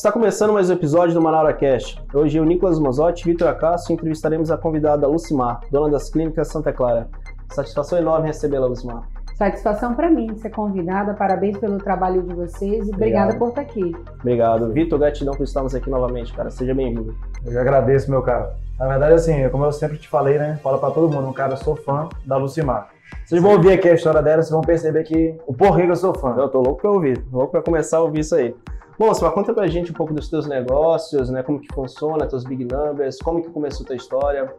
Está começando mais um episódio do Manaura Cast. Hoje eu, Nicolas Mozotti e Vitor Acácio entrevistaremos a convidada Lucimar, dona das clínicas Santa Clara. Satisfação enorme recebê-la, Lucimar. Satisfação para mim ser convidada. Parabéns pelo trabalho de vocês e obrigada por estar aqui. Obrigado. Vitor, gratidão por estarmos aqui novamente, cara. Seja bem-vindo. Eu agradeço, meu cara. Na verdade, assim, como eu sempre te falei, né? Fala para todo mundo, um cara, eu sou fã da Lucimar. Vocês vão ouvir aqui a história dela, vocês vão perceber que o porquê que eu sou fã. Eu tô louco pra ouvir, louco pra começar a ouvir isso aí. Bom, você conta pra gente um pouco dos teus negócios, né? Como que funciona, teus big numbers, como que começou a tua história?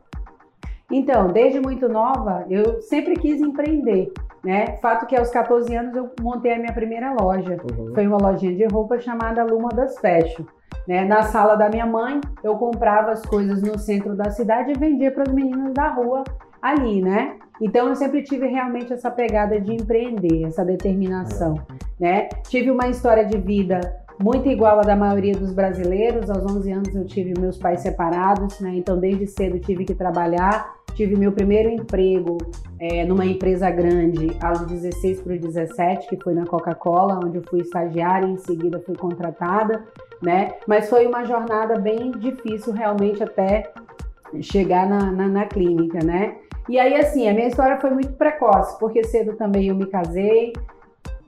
Então, desde muito nova, eu sempre quis empreender, né? Fato que aos 14 anos eu montei a minha primeira loja. Uhum. Foi uma lojinha de roupa chamada Luma das Fashion. Né? Na sala da minha mãe, eu comprava as coisas no centro da cidade e vendia para as meninas da rua ali, né? Então eu sempre tive realmente essa pegada de empreender, essa determinação, né? Tive uma história de vida muito igual à da maioria dos brasileiros. Aos 11 anos eu tive meus pais separados, né? Então desde cedo tive que trabalhar. Tive meu primeiro emprego é, numa empresa grande aos 16 para os 17, que foi na Coca-Cola, onde eu fui estagiária e em seguida fui contratada, né? Mas foi uma jornada bem difícil realmente até chegar na, na, na clínica, né? E aí, assim, a minha história foi muito precoce, porque cedo também eu me casei,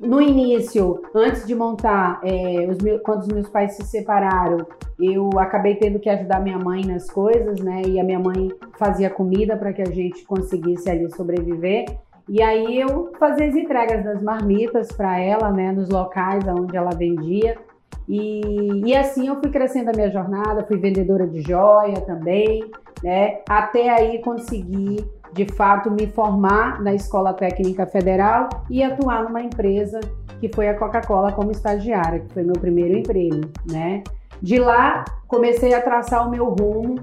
no início, antes de montar, é, os meus, quando os meus pais se separaram, eu acabei tendo que ajudar minha mãe nas coisas, né? E a minha mãe fazia comida para que a gente conseguisse ali sobreviver. E aí eu fazia as entregas das marmitas para ela, né? Nos locais onde ela vendia. E, e assim eu fui crescendo a minha jornada, fui vendedora de joia também, né? Até aí conseguir de fato me formar na Escola Técnica Federal e atuar numa empresa que foi a Coca-Cola como estagiária, que foi meu primeiro emprego, né? De lá comecei a traçar o meu rumo,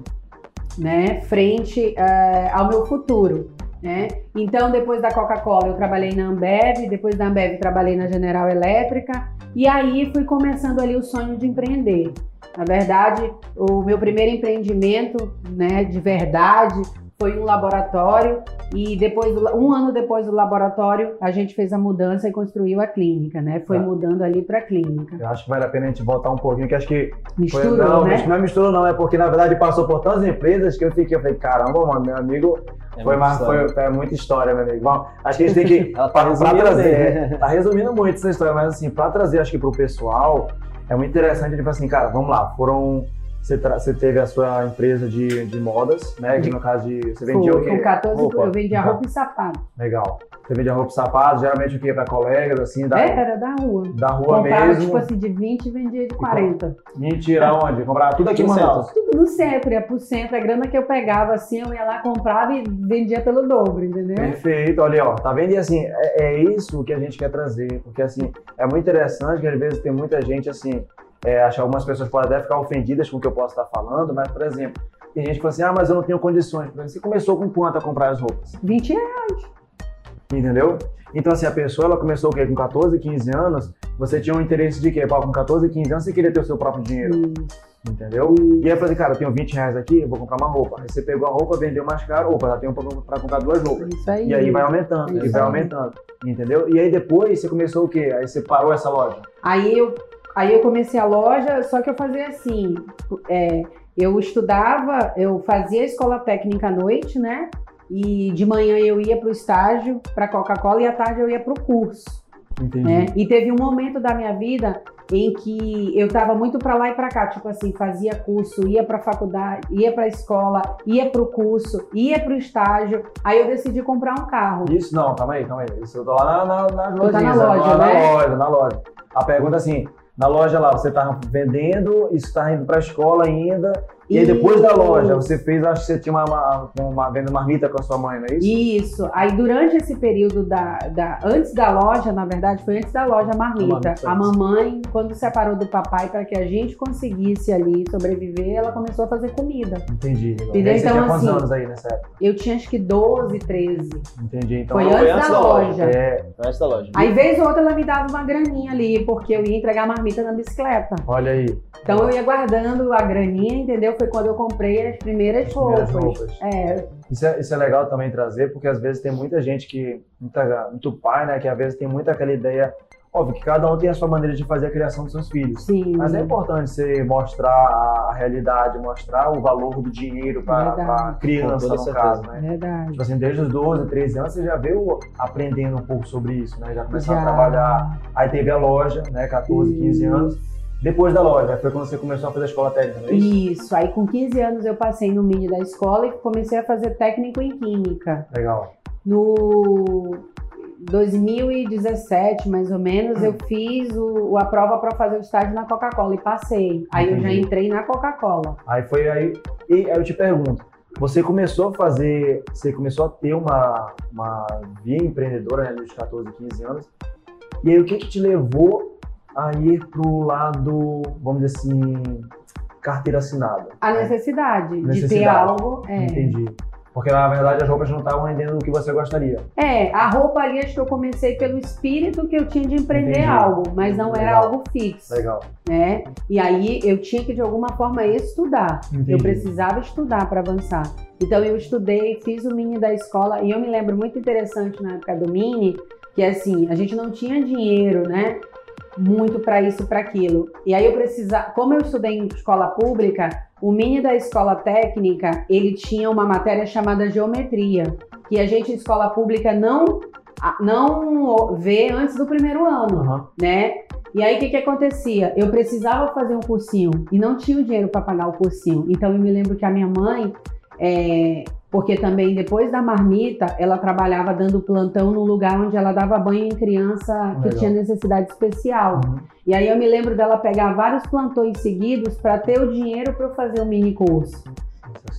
né, frente uh, ao meu futuro, né? Então depois da Coca-Cola eu trabalhei na Ambev, depois da Ambev trabalhei na General Elétrica e aí fui começando ali o sonho de empreender. Na verdade, o meu primeiro empreendimento, né, de verdade, foi um laboratório e depois um ano depois do laboratório a gente fez a mudança e construiu a clínica, né? Foi tá. mudando ali para a clínica. Eu acho que vale a pena a gente voltar um pouquinho, que acho que misturou, foi, não, né? não é misturou não, é porque na verdade passou por tantas empresas que eu fiquei, eu falei, caramba, mano, meu amigo, é foi, mais, foi, foi muita história, meu amigo. Bom, acho que a gente tem que Ela tá pra, trazer, né? tá resumindo muito essa história, mas assim, para trazer acho que pro pessoal é muito interessante, tipo assim, cara, vamos lá, foram você, você, teve a sua empresa de, de modas, né? Que no caso de. Você vendia Foi, o quê? Com 14 roupa. eu vendia roupa e sapato. Legal. Você vendia roupa e sapato, geralmente o quê? Para colegas, assim? Da, é, era da rua. Da rua Comprava, mesmo. tipo assim, de 20 e vendia de 40. Mentira, onde? Comprava tudo aqui no Manaus? Tudo no centro, ia pro centro. A grana que eu pegava, assim, eu ia lá, comprava e vendia pelo dobro, entendeu? Perfeito, olha, ó, tá vendo? E assim, é, é isso que a gente quer trazer, porque assim, é muito interessante que às vezes tem muita gente assim é, acho que algumas pessoas podem até ficar ofendidas com o que eu posso estar falando, mas, por exemplo, tem gente que fala assim, ah, mas eu não tenho condições. Você começou com quanto a comprar as roupas? 20 reais. Entendeu? Então, assim, a pessoa, ela começou o quê? Com 14, 15 anos, você tinha um interesse de quê? Pô, com 14, 15 anos, você queria ter o seu próprio dinheiro. Isso. Entendeu? E aí eu falei, cara, eu tenho 20 reais aqui, eu vou comprar uma roupa. Aí você pegou a roupa, vendeu mais caro, opa, já tenho para comprar duas roupas. Isso aí. E aí vai aumentando, e vai aumentando. Entendeu? E aí depois você começou o quê? Aí você parou essa loja. Aí eu Aí eu comecei a loja, só que eu fazia assim, é, eu estudava, eu fazia escola técnica à noite, né? E de manhã eu ia para o estágio, para Coca-Cola, e à tarde eu ia para o curso. Entendi. Né? E teve um momento da minha vida em que eu estava muito para lá e para cá, tipo assim, fazia curso, ia para faculdade, ia para escola, ia para o curso, ia para o estágio. Aí eu decidi comprar um carro. Isso não, calma aí, calma aí. Isso eu tô lá na, na, nas lojinhas, tá na loja, na, né? na loja, na loja. A pergunta assim, na loja lá, você está vendendo, está indo para a escola ainda, e aí depois da loja, você fez, acho que você tinha uma, uma, uma venda marmita com a sua mãe, não é isso? Isso. Aí durante esse período da, da. Antes da loja, na verdade, foi antes da loja marmita. A mamãe, quando separou do papai para que a gente conseguisse ali sobreviver, ela começou a fazer comida. Entendi. Entendeu? Então, tinha quantos assim, anos aí nessa época? Eu tinha acho que 12, 13. Entendi. Então Foi foi antes, antes da, da loja. loja. É, Antes da loja. Aí, vez ou outra, ela me dava uma graninha ali, porque eu ia entregar a marmita na bicicleta. olha aí. Então eu ia guardando a graninha, entendeu? Foi quando eu comprei as primeiras, As primeiras roupas. roupas. É, Isso é, isso é legal também trazer, porque às vezes tem muita gente que, muita, muito pai, né, que às vezes tem muito aquela ideia, óbvio que cada um tem a sua maneira de fazer a criação dos seus filhos. sim. Mas é importante você mostrar a realidade, mostrar o valor do dinheiro para a criança, no certeza. caso, né? Verdade. Tipo assim, desde os 12, 13 anos, você já veio aprendendo um pouco sobre isso, né? Já começou a Já. trabalhar. Aí teve a loja, né? 14, 15 Isso. anos. Depois da loja, foi quando você começou a fazer a escola técnica, não é isso? Isso, aí com 15 anos eu passei no mini da escola e comecei a fazer técnico em química. Legal. No 2017, mais ou menos, eu fiz o, a prova para fazer o estágio na Coca-Cola e passei. Aí eu já Entendi. entrei na Coca-Cola. Aí foi aí. E aí eu te pergunto, você começou a fazer, você começou a ter uma, uma via empreendedora né, dos 14, 15 anos. E aí o que, que te levou a ir pro lado, vamos dizer assim, carteira assinada? A né? necessidade, de ter Necessidade. algo. É. Entendi. Porque na verdade as roupas não estavam rendendo o que você gostaria. É, a roupa ali acho que eu comecei pelo espírito que eu tinha de empreender Entendi. algo, mas não era Legal. algo fixo, Legal. né? E aí eu tinha que de alguma forma estudar. Entendi. Eu precisava estudar para avançar. Então eu estudei, fiz o mini da escola e eu me lembro muito interessante na época do mini, que assim, a gente não tinha dinheiro, né? Muito para isso, para aquilo. E aí eu precisava, como eu estudei em escola pública, o mini da escola técnica, ele tinha uma matéria chamada geometria, que a gente em escola pública não não vê antes do primeiro ano Aham. né? E aí o que que acontecia? Eu precisava fazer um cursinho e não tinha o dinheiro para pagar o cursinho. Então eu me lembro que a minha mãe, é, porque também depois da marmita, ela trabalhava dando plantão no lugar onde ela dava banho em criança que Legal. tinha necessidade especial. Uhum. E aí eu me lembro dela pegar vários plantões seguidos para ter o dinheiro para eu fazer o mini curso.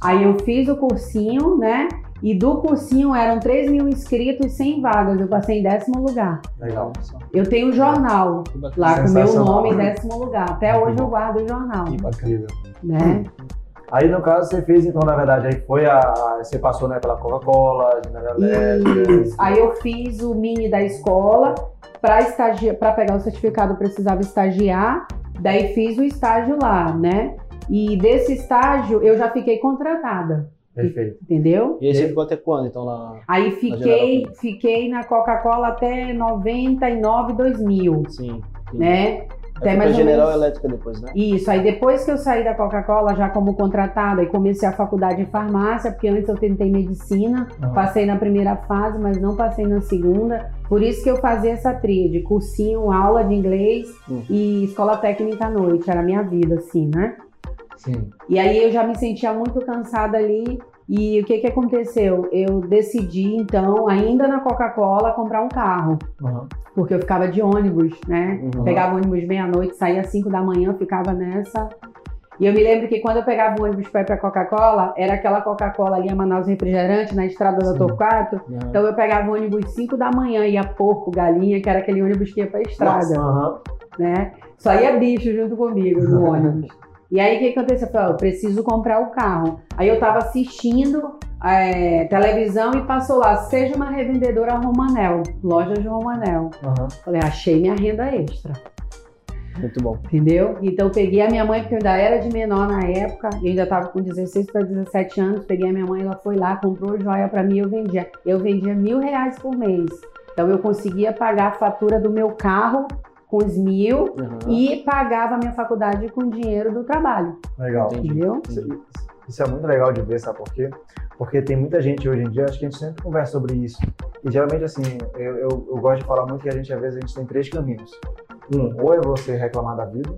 Aí eu fiz o cursinho, né? E do cursinho eram 3 mil inscritos e 100 vagas. Eu passei em décimo lugar. Legal. Eu tenho um jornal lá com o meu nome em décimo lugar. Até hoje eu guardo o jornal, Que bacana. Né? Aí, no caso, você fez, então, na verdade, aí foi a. Você passou né, pela Coca-Cola, General Electric. Aí eu fiz o mini da escola para estagiar, para pegar o certificado eu precisava estagiar. Daí fiz o estágio lá, né? E desse estágio eu já fiquei contratada, Perfeito. entendeu? E aí você ficou até quando, então, lá? Aí fiquei, Electric. fiquei na Coca-Cola até 99, 2000, Sim. sim. né? Foi mais General menos- Elétrica depois, né? Isso, aí depois que eu saí da Coca-Cola, já como contratada, e comecei a faculdade de farmácia, porque antes eu tentei medicina, Aham. passei na primeira fase, mas não passei na segunda. Por isso que eu fazia essa tríade, cursinho, aula de inglês Hum. e escola técnica à noite, era a minha vida, assim, né? Sim. E aí eu já me sentia muito cansada ali. E o que que aconteceu? Eu decidi, então, ainda na Coca-Cola, comprar um carro. Aham. Porque eu ficava de ônibus, né? Uhum. Pegava ônibus meia-noite, saía às 5 da manhã, ficava nessa. E eu me lembro que quando eu pegava o ônibus para ir para Coca-Cola, era aquela Coca-Cola ali a Manaus Refrigerante, na estrada da. Torquato. Aham. Então eu pegava o ônibus 5 da manhã, ia porco, galinha, que era aquele ônibus que ia para estrada, Aham. né? Só ia bicho junto comigo no ônibus. E aí o que aconteceu? Eu falei, ó, eu preciso comprar o carro. Aí eu tava assistindo é, televisão e passou lá, seja uma revendedora Romanel, loja de Romanel. Aham. Falei, achei minha renda extra. Muito bom. Entendeu? Então eu peguei a minha mãe, porque eu ainda era de menor na época, eu ainda estava com 16 para 17 anos, peguei a minha mãe, ela foi lá, comprou joia para mim, eu vendia. Eu vendia mil reais por mês. Então eu conseguia pagar a fatura do meu carro com os mil Aham. e pagava a minha faculdade com o dinheiro do trabalho. Legal. Entendeu? Isso, isso é muito legal de ver, sabe por quê? Porque tem muita gente hoje em dia, acho que a gente sempre conversa sobre isso. E geralmente, assim, eu, eu, eu gosto de falar muito que a gente, às vezes, a gente tem três caminhos. Um, ou é você reclamar da vida,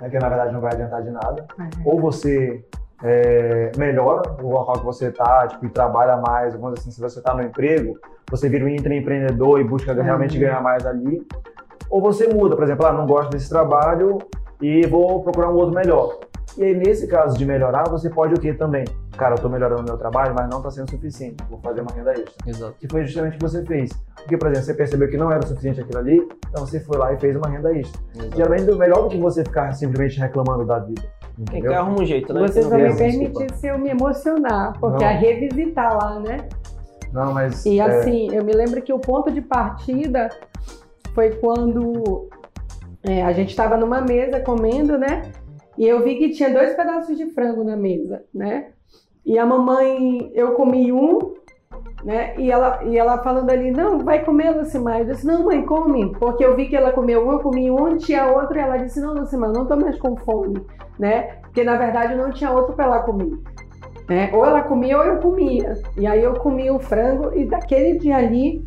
né, que na verdade não vai adiantar de nada. Ou você é, melhora o local que você está, tipo, e trabalha mais, dizer assim, se você está no emprego, você vira um intraempreendedor e busca realmente Uhum. ganhar mais ali. Ou você muda, por exemplo, ah, não gosto desse trabalho e vou procurar um outro melhor. E aí, nesse caso de melhorar, você pode o quê também? Cara, eu tô melhorando o meu trabalho, mas não está sendo suficiente. Vou fazer uma renda extra. Exato. Que foi justamente o que você fez. Porque, por exemplo, você percebeu que não era o suficiente aquilo ali, então você foi lá e fez uma renda extra. Exato. Geralmente, melhor do que você ficar simplesmente reclamando da vida. Quem Entendeu? quer arruma um jeito, né? Você permitir se eu me emocionar, porque Não. é revisitar lá, né? Não, mas. E é, assim, eu me lembro que o ponto de partida foi quando é, a gente estava numa mesa comendo, né? E eu vi que tinha dois pedaços de frango na mesa, né? E a mamãe, eu comi um, né? E ela, e ela falando ali, não, vai comer, Lucimar. Eu disse, não, mãe, come. Porque eu vi que ela comeu um, eu comi um, tinha outro, e ela disse, não, Lucimar, não tô mais com fome, né? Porque na verdade não tinha outro para ela comer. Né? Ou ela comia ou eu comia. E aí eu comi o frango e daquele dia ali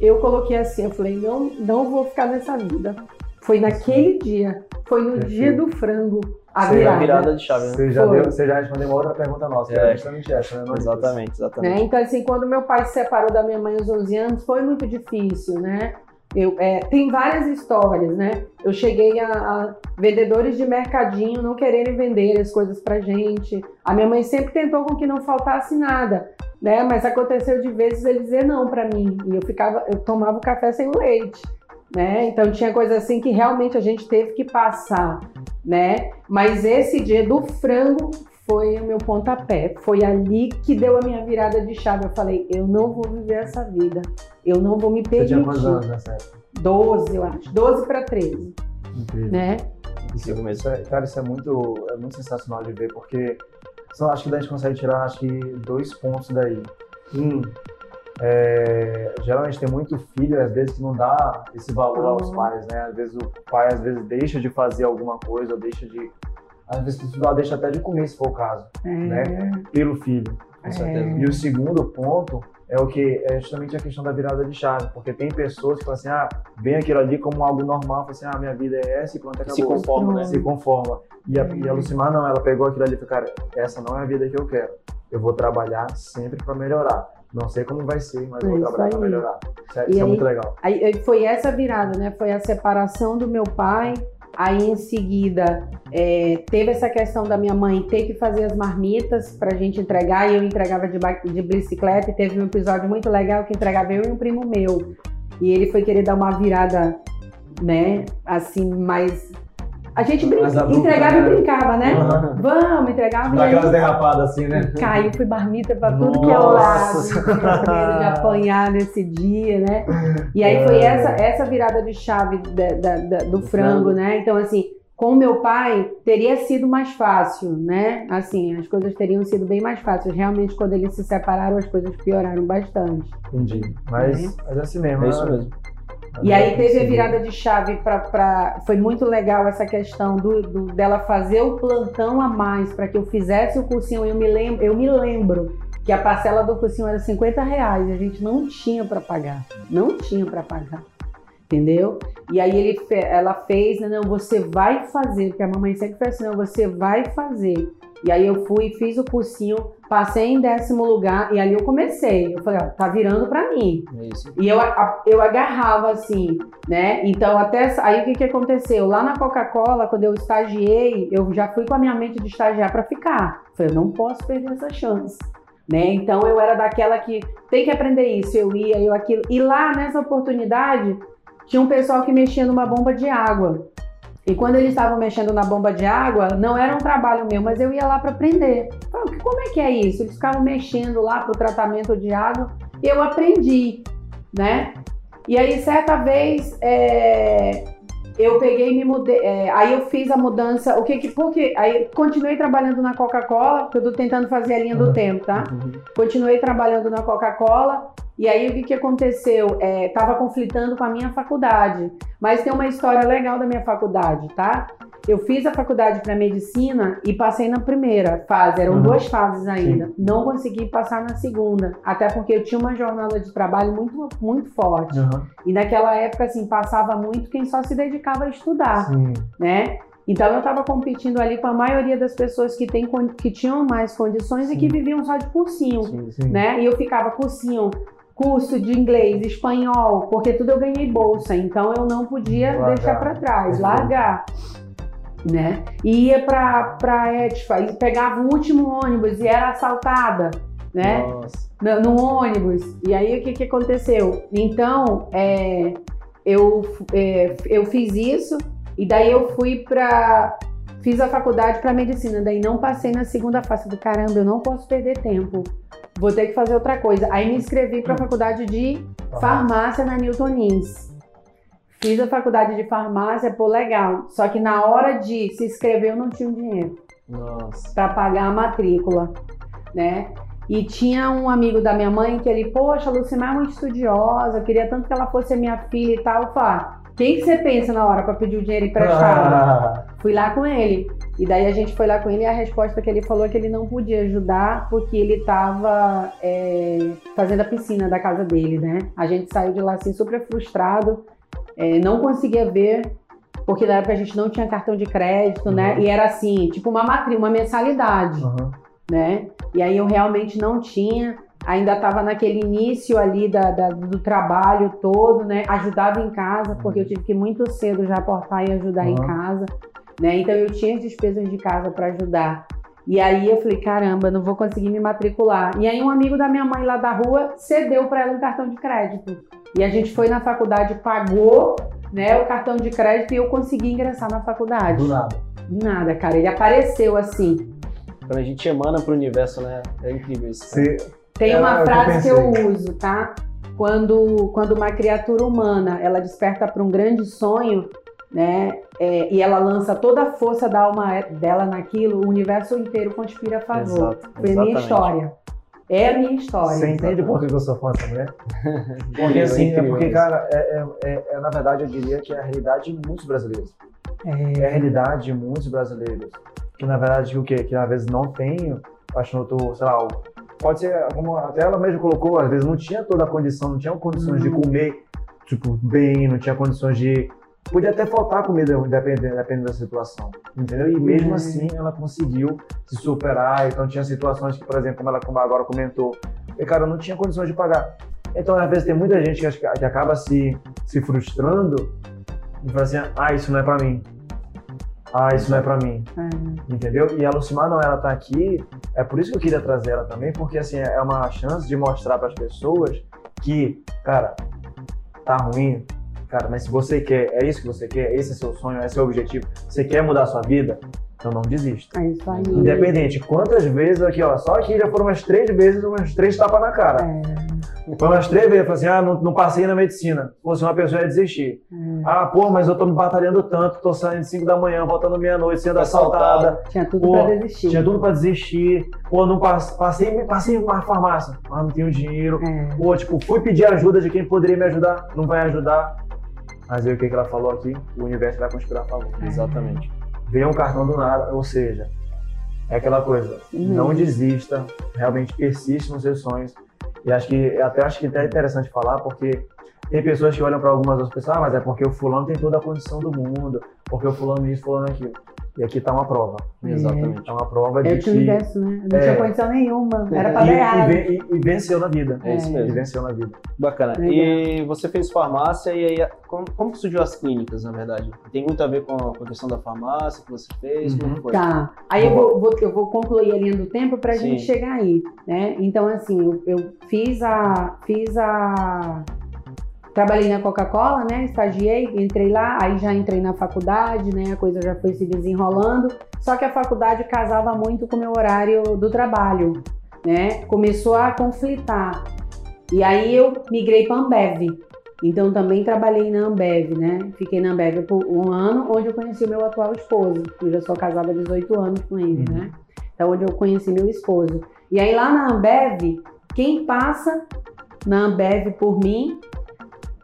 eu coloquei assim, eu falei, não, não vou ficar nessa vida. Foi naquele dia, foi no Perfeito. dia do frango, a virada. virada de chave, né? Você já, deu, você já respondeu uma outra pergunta nossa, que É. era justamente essa, né? Não é Exatamente, exatamente. né? Então, assim, quando meu pai se separou da minha mãe aos 11 anos, foi muito difícil, né? Eu, é, tem várias histórias, né? Eu cheguei a, a vendedores de mercadinho não quererem vender as coisas pra gente. A minha mãe sempre tentou com que não faltasse nada, né? Mas aconteceu de vezes ele dizer não pra mim e eu ficava, eu tomava o café sem o leite, né? Então tinha coisa assim que realmente a gente teve que passar, né? Mas esse dia do frango foi o meu pontapé. Foi ali que deu a minha virada de chave. Eu falei, eu não vou viver essa vida. Eu não vou me Você permitir. tinha quantos anos nessa época? 12, eu acho. 12 para 13, Incrível. né? Isso mesmo. Isso é, cara, isso é muito, é muito sensacional de ver, porque só acho que a gente consegue tirar acho que dois pontos daí. Um, é, geralmente tem muito filho, às vezes, que não dá esse valor aos Uhum. pais, né? Às vezes o pai às vezes deixa de fazer alguma coisa, ou deixa de. Às vezes estudar, deixa até de comer, se for o caso, É, né? Pelo filho. Com certeza. E o segundo ponto é o que é justamente a questão da virada de chave, porque tem pessoas que falam assim, ah, vem aquilo ali como algo normal, falam assim, ah, minha vida é essa e pronto, acabou. Se conforma, né? Se conforma. E a, e a Lucimar não, ela pegou aquilo ali e falou, cara, essa não é a vida que eu quero. Eu vou trabalhar sempre para melhorar. Não sei como vai ser, mas eu vou trabalhar para melhorar. Isso é, E isso é aí- muito legal. Aí aí foi essa virada, né? Foi a separação do meu pai. Aí em seguida é, teve essa questão da minha mãe ter que fazer as marmitas pra gente entregar e eu entregava de, de bicicleta. E teve um episódio muito legal que entregava eu e um primo meu. E ele foi querer dar uma virada, né? Assim, mais. A gente brin- entregava né? e brincava, né? Aham. Vamos, entregava e Dá aí aquelas derrapadas assim, né? Caiu, fui marmita pra tudo que é lado, Nossa. com medo de apanhar nesse dia, né? E aí foi É. essa, essa virada de chave da- da- da- do Do frango, frango. né? Então, assim, com meu pai teria sido mais fácil, né? Assim, as coisas teriam sido bem mais fáceis. Realmente, quando eles se separaram, as coisas pioraram bastante. Entendi. Mas, mas é assim mesmo. É isso né? mesmo. E aí teve a virada de chave para. Foi muito legal essa questão do, do- dela fazer o plantão a mais para que eu fizesse o cursinho. Eu me lembro, eu me lembro que a parcela do cursinho era 50 reais. A gente não tinha para pagar. Não tinha para pagar. Entendeu? E aí ele, ela fez, né, não, você vai fazer, porque a mamãe sempre fez assim, não, você vai fazer. E aí eu fui, fiz o cursinho, passei em décimo lugar, e ali eu comecei. Eu falei, ó, tá virando para mim. É isso. E eu, eu agarrava assim, né? Então, até aí o que, que aconteceu? Lá na Coca-Cola, quando eu estagiei, eu já fui com a minha mente de estagiar para ficar. Falei, eu não posso perder essa chance. Né? Então eu era daquela que tem que aprender isso, eu ia, eu aquilo. E lá nessa oportunidade, tinha um pessoal que mexia numa bomba de água. E quando eles estavam mexendo na bomba de água, não era um trabalho meu, mas eu ia lá para aprender. Falei, como é que é isso? Eles ficavam mexendo lá para o tratamento de água e eu aprendi, né? E aí, certa vez, é, eu peguei e me mudei. é, aí eu fiz a mudança. O que que. Porque aí continuei trabalhando na Coca-Cola, porque eu tô tentando fazer a linha do tempo, tá? Uhum. Continuei trabalhando na Coca-Cola. E aí o que, que aconteceu? É, tava conflitando com a minha faculdade. Mas tem uma história legal da minha faculdade, tá? Eu fiz a faculdade para medicina e passei na primeira fase. Eram Uhum. duas fases ainda. Não consegui passar na segunda, até porque eu tinha uma jornada de trabalho muito, muito forte. Aham. E naquela época, assim, passava muito quem só se dedicava a estudar Sim. né? Então eu estava competindo ali com a maioria das pessoas que, tem, que tinham mais condições e que Sim. viviam só de cursinho, Sim. Sim. né? E eu ficava cursinho, curso de inglês, espanhol, porque tudo eu ganhei bolsa, então eu não podia Largar. deixar para trás, largar. Né? E ia para pra Etfa e pegava o último ônibus e era assaltada, né? Nossa. no, no ônibus. E aí o que, que aconteceu? Então, é, eu, é, eu fiz isso e daí eu fui pra. Fiz a faculdade para medicina, daí não passei na segunda fase do caramba, eu não posso perder tempo. Vou ter que fazer outra coisa. Aí me inscrevi para a faculdade de farmácia na Newton Inns. Fiz a faculdade de farmácia, pô, legal. Só que na hora de se inscrever eu não tinha dinheiro para pagar a matrícula, né? E tinha um amigo da minha mãe que ele, poxa, a Lucimar é muito estudiosa, queria tanto que ela fosse a minha filha e tal. Eu falei, "Ah, quem que você pensa na hora para pedir o dinheiro emprestado? Ah, Fui lá com ele. E daí a gente foi lá com ele e a resposta que ele falou é que ele não podia ajudar porque ele estava fazendo a piscina da casa dele, né? A gente saiu de lá assim super frustrado, é, não conseguia ver, porque na época a gente não tinha cartão de crédito, né? Uhum. E era assim, tipo uma matrícula, uma mensalidade, aham. né? E aí eu realmente não tinha. Ainda estava naquele início ali da, da- do trabalho todo, né? Ajudava em casa, porque eu tive que muito cedo já aportar e ajudar em Uhum. casa, né? Então eu tinha as despesas de casa para ajudar. E aí eu falei, caramba, não vou conseguir me matricular. E aí um amigo da minha mãe lá da rua cedeu para ela um cartão de crédito. E a gente foi na faculdade, pagou, né, o cartão de crédito e eu consegui ingressar na faculdade. Do nada. Nada, cara, ele apareceu assim. Quando a gente emana pro universo, né? É incrível isso. Você, Tem É, uma eu frase que eu uso, tá? Quando, quando uma criatura humana ela desperta para um grande sonho, né? é, e ela lança toda a força da alma dela naquilo, o universo inteiro conspira a favor. Exato, Foi a minha história. É a minha história. você entende por que eu sou fã dessa mulher? Porque Incrível, assim, é porque, cara, é, é- é- é, na verdade eu diria que é a realidade de muitos brasileiros. É a realidade de muitos brasileiros. Que na verdade o quê? Que às vezes não tem, acho que não tô, sei lá, pode ser, como até ela mesma colocou, às vezes não tinha toda a condição, não tinha condições de Uhum. comer, tipo, bem, não tinha condições de. Podia até faltar comida, dependendo, dependendo da situação. Entendeu? E mesmo Uhum. assim ela conseguiu se superar. Então tinha situações que, por exemplo, como ela como agora comentou, e, cara, eu não tinha condições de pagar. Então, às vezes, tem muita gente que, que- acaba se, se frustrando e fala assim: ah, isso não é pra mim. Ah, isso não é pra mim. É. Entendeu? E a Lucimar não, ela tá aqui, é por isso que eu queria trazer ela também, porque assim, é uma chance de mostrar para as pessoas que, cara, tá ruim, cara, mas se você quer, é isso que você quer, esse é seu sonho, esse é seu objetivo, você quer mudar a sua vida, então não desista. É isso aí. Independente, quantas vezes aqui, ó, só aqui já foram umas três vezes, umas três tapas na cara. É, Foi umas três vezes, falei assim, ah, não, não passei na medicina. Se fosse uma pessoa ia desistir. é. Ah, pô, mas eu tô me batalhando tanto, tô saindo 5 da manhã, voltando meia-noite, sendo assaltada. Tinha tudo Pô, pra desistir. Tinha tudo pra desistir. Pô, não passe- passei, passei em uma farmácia, mas não tenho dinheiro. É. Pô, tipo, fui pedir ajuda de quem poderia me ajudar, não vai ajudar. Mas aí o que, que ela falou aqui? O universo vai conspirar a favor. Exatamente. Veio um cartão do nada, ou seja, é aquela coisa, Uhum. não desista, realmente persiste nos seus sonhos. E acho que, até acho que é interessante falar, porque tem pessoas que olham para algumas outras pessoas, ah, mas é porque o fulano tem toda a condição do mundo, porque o fulano isso, fulano aquilo. E aqui tá uma prova. Exatamente. É uma prova de Eu tinha o que universo, né? Não É. tinha condição nenhuma. Era pra e, dar e errado. e- e venceu na vida. É isso E mesmo. venceu na vida. Bacana. Legal. E você fez farmácia e aí, como, como que surgiu as clínicas, na verdade? Tem muito a ver com a, com a questão da farmácia que você fez? Como Uhum. que foi? Tá. Aí eu vou, vou- eu vou concluir a linha do tempo pra Sim. gente chegar aí, né? Então, assim, eu, eu fiz a... Fiz a... Trabalhei na Coca-Cola, né? Estagiei, entrei lá, aí já entrei na faculdade, né? A coisa já foi se desenrolando. Só que a faculdade casava muito com o meu horário do trabalho, né? Começou a conflitar. E aí eu migrei para Ambev. Então também trabalhei na Ambev, né? Fiquei na Ambev por um ano, onde eu conheci o meu atual esposo. Eu já sou casada há 18 anos com ele, Uhum. né? Então onde eu conheci meu esposo. E aí lá na Ambev, quem passa na Ambev por mim?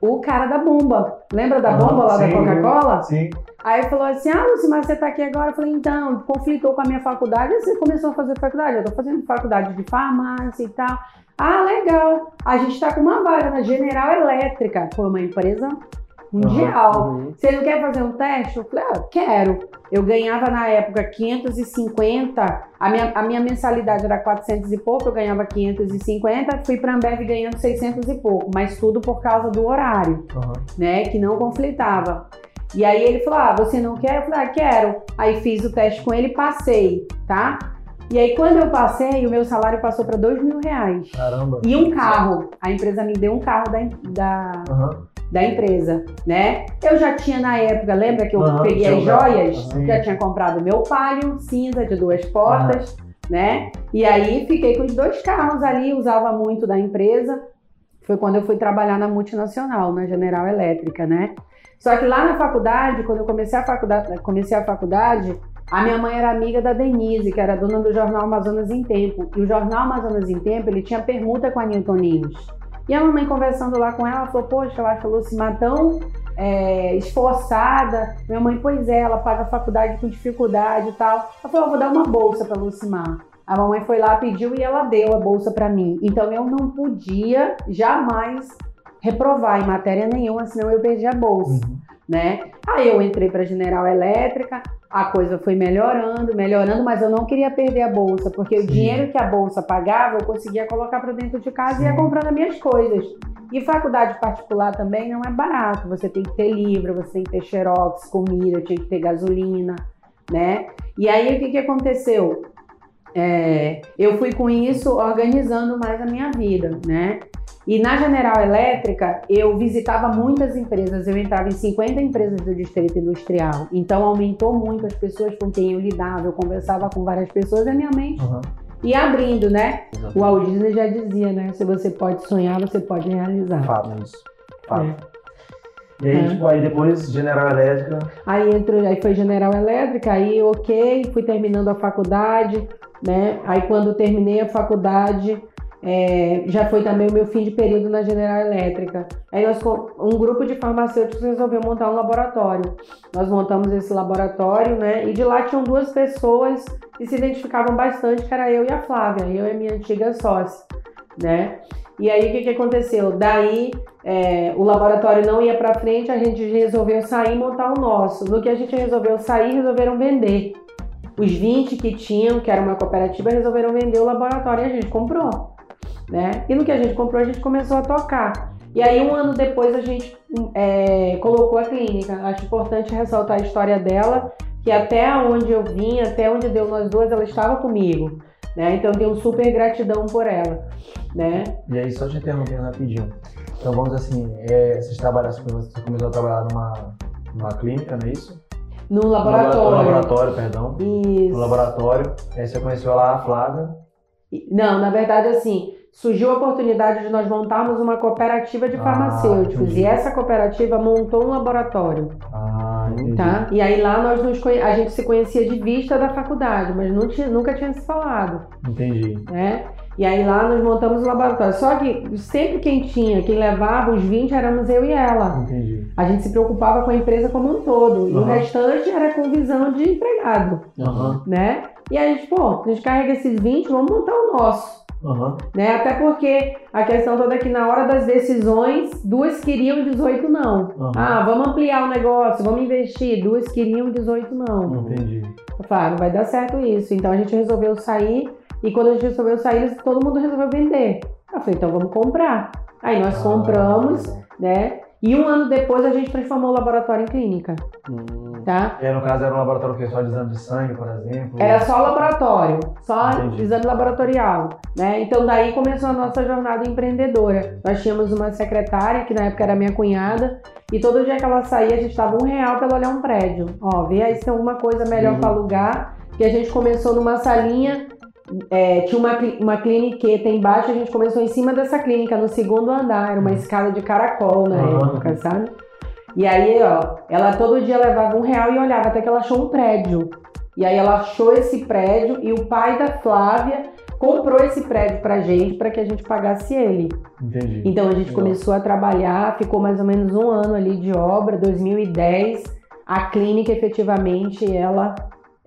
O cara da bomba. Lembra da bomba lá da Sim. Coca-Cola? Sim. Aí falou assim: Ah, Lucy, mas você tá aqui agora? Eu falei: Então, conflitou com a minha faculdade. Aí você começou a fazer faculdade? Eu tô fazendo faculdade de farmácia e tal. Ah, legal. A gente tá com uma vaga na General Elétrica. Foi uma empresa mundial. Uhum. Você não quer fazer um teste? Eu falei, ah, quero. Eu ganhava na época 550, a minha, a minha mensalidade era 400 e pouco, eu ganhava 550, fui para Ambev ganhando 600 e pouco, mas tudo por causa do horário, Aham. né, que não conflitava. E aí ele falou, ah, você não quer? Eu falei, ah, quero. Aí fiz o teste com ele e passei, tá? E aí quando eu passei, o meu salário passou para dois mil reais. Caramba. E um carro. A empresa me deu um carro da, da, Aham. Da empresa, né? Eu já tinha na época, lembra que eu peguei as joias? Já tinha comprado meu palio cinza de duas portas, né? E aí fiquei com os dois carros ali, usava muito da empresa. foi quando eu fui trabalhar na multinacional, na General Elétrica, né? Só que lá na faculdade, quando eu comecei a faculdade, comecei a faculdade, a minha mãe era amiga da Denise, que era dona do jornal Amazonas em Tempo. E o jornal Amazonas em Tempo, ele tinha permuta com a Newton. E a mamãe conversando lá com ela, falou, poxa, ela falou assim, tão é, esforçada. Minha mãe, pois é, ela paga a faculdade com dificuldade e tal. Ela falou, vou dar uma bolsa para Lucimar. A mamãe foi lá, pediu e ela deu a bolsa para mim. Então eu não podia jamais reprovar em matéria nenhuma, senão eu perdi a bolsa. Uhum. Né? Aí eu entrei para General Elétrica, a coisa foi melhorando, melhorando, mas eu não queria perder a bolsa, porque Sim. o dinheiro que a bolsa pagava eu conseguia colocar para dentro de casa Sim. e ia comprando as minhas coisas. E faculdade particular também não é barato, você tem que ter livro, você tem que ter xerox, comida, tinha que ter gasolina, né? E aí o que, que aconteceu? É, eu fui com isso organizando mais a minha vida, né? E na General Elétrica, eu visitava muitas empresas, eu entrava em 50 empresas do distrito industrial. Então, aumentou muito as pessoas com quem eu lidava, eu conversava com várias pessoas e a minha mente uhum. ia abrindo, né? Exatamente. O Walt Disney já dizia, né? Se você pode sonhar, você pode realizar. Fato, isso. Fato. É. E aí, é. tipo, aí depois General Elétrica. Aí entrou, aí foi General Elétrica, aí ok, fui terminando a faculdade, né? Aí quando terminei a faculdade, é, já foi também o meu fim de período na General Elétrica. Aí nós, um grupo de farmacêuticos resolveu montar um laboratório. Nós montamos esse laboratório, né? E de lá tinham duas pessoas que se identificavam bastante, que era eu e a Flávia, eu e a minha antiga sócia, né? E aí o que, que aconteceu? Daí é, o laboratório não ia para frente, a gente resolveu sair e montar o nosso. No que a gente resolveu sair, resolveram vender. Os 20 que tinham, que era uma cooperativa, resolveram vender o laboratório e a gente comprou né? E no que a gente comprou, a gente começou a tocar. E aí, um ano depois, a gente é, colocou a clínica. Acho importante ressaltar a história dela, que até onde eu vim, até onde deu nós duas, ela estava comigo. Né? Então, tenho super gratidão por ela. Né? E aí, só te interrompendo rapidinho. Então, vamos assim, é, vocês trabalham, você começou a trabalhar numa, numa clínica, não é isso? No laboratório. No laboratório, perdão. Isso. No laboratório. Aí você conheceu lá a Flávia. Não, na verdade, assim, surgiu a oportunidade de nós montarmos uma cooperativa de ah, farmacêuticos. Ah, e essa cooperativa montou um laboratório. Ah, entendi. Tá? E aí lá nós nos a gente se conhecia de vista da faculdade, mas não tinha, nunca tinha se falado. Entendi. Né? E aí lá nós montamos o laboratório. Só que sempre quem tinha, quem levava os 20 éramos eu e ela. Entendi. A gente se preocupava com a empresa como um todo. Uhum. E o restante era com visão de empregado. Uhum. Né? E aí a gente, pô, a gente carrega esses 20, vamos montar o nosso. Uhum. Né? Até porque a questão toda é que na hora das decisões, duas queriam 18 não. Uhum. Ah, vamos ampliar o negócio, vamos investir. Duas queriam 18 não. Entendi. Ah, não vai dar certo isso. Então a gente resolveu sair e quando a gente resolveu sair, todo mundo resolveu vender. Eu falei, então vamos comprar. Aí nós ah, compramos, né? E um ano depois a gente transformou o laboratório em clínica. Hum. Tá? E aí, no caso era um laboratório que só de exame de sangue, por exemplo? Era só laboratório, só Entendi. exame laboratorial. Né? Então daí começou a nossa jornada empreendedora. Nós tínhamos uma secretária, que na época era minha cunhada, e todo dia que ela saía, a gente dava um real para ela olhar um prédio. Ó, vê aí se tem alguma coisa melhor uhum. para alugar. E a gente começou numa salinha é, tinha uma, uma cliniqueta embaixo, a gente começou em cima dessa clínica, no segundo andar, era uma uhum. escada de caracol na uhum. época, sabe? E aí, ó, ela todo dia levava um real e olhava até que ela achou um prédio. E aí ela achou esse prédio e o pai da Flávia comprou esse prédio pra gente para que a gente pagasse ele. Entendi. Então a gente começou a trabalhar, ficou mais ou menos um ano ali de obra, 2010, a clínica efetivamente ela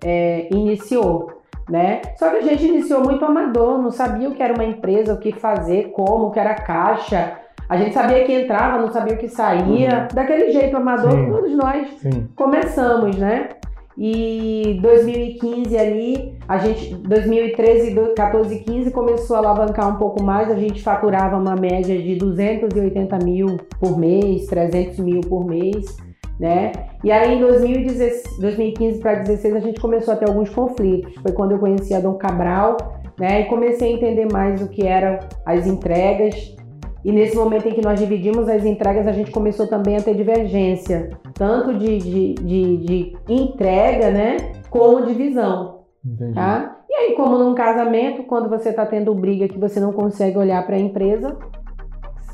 é, iniciou né? Só que a gente iniciou muito amador, não sabia o que era uma empresa, o que fazer, como, o que era caixa. A gente sabia que entrava, não sabia o que saía. Uhum. Daquele jeito amador, Sim. todos nós Sim. começamos, né? E 2015 ali, a gente, 2013, 14 e 15 começou a alavancar um pouco mais, a gente faturava uma média de 280 mil por mês, 300 mil por mês né? E aí em 2015 para 2016 a gente começou a ter alguns conflitos. Foi quando eu conheci a Dom Cabral, né? E comecei a entender mais o que eram as entregas. E nesse momento em que nós dividimos as entregas, a gente começou também a ter divergência, tanto de, de, de, de entrega, né? Como de visão. Entendi. Tá? E aí, como num casamento, quando você está tendo briga que você não consegue olhar para a empresa,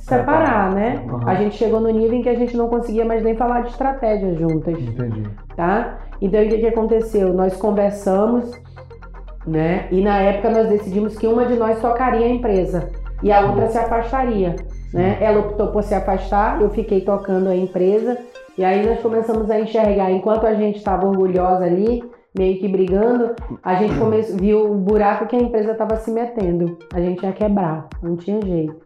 separar, né? Uhum. A gente chegou no nível em que a gente não conseguia mais nem falar de estratégia juntas, Entendi. tá? Então o que, que aconteceu? Nós conversamos, né? E na época nós decidimos que uma de nós tocaria a empresa e a outra se afastaria, né? Ela optou por se afastar, eu fiquei tocando a empresa e aí nós começamos a enxergar, enquanto a gente estava orgulhosa ali, meio que brigando, a gente come- viu o buraco que a empresa estava se metendo. A gente ia quebrar, não tinha jeito,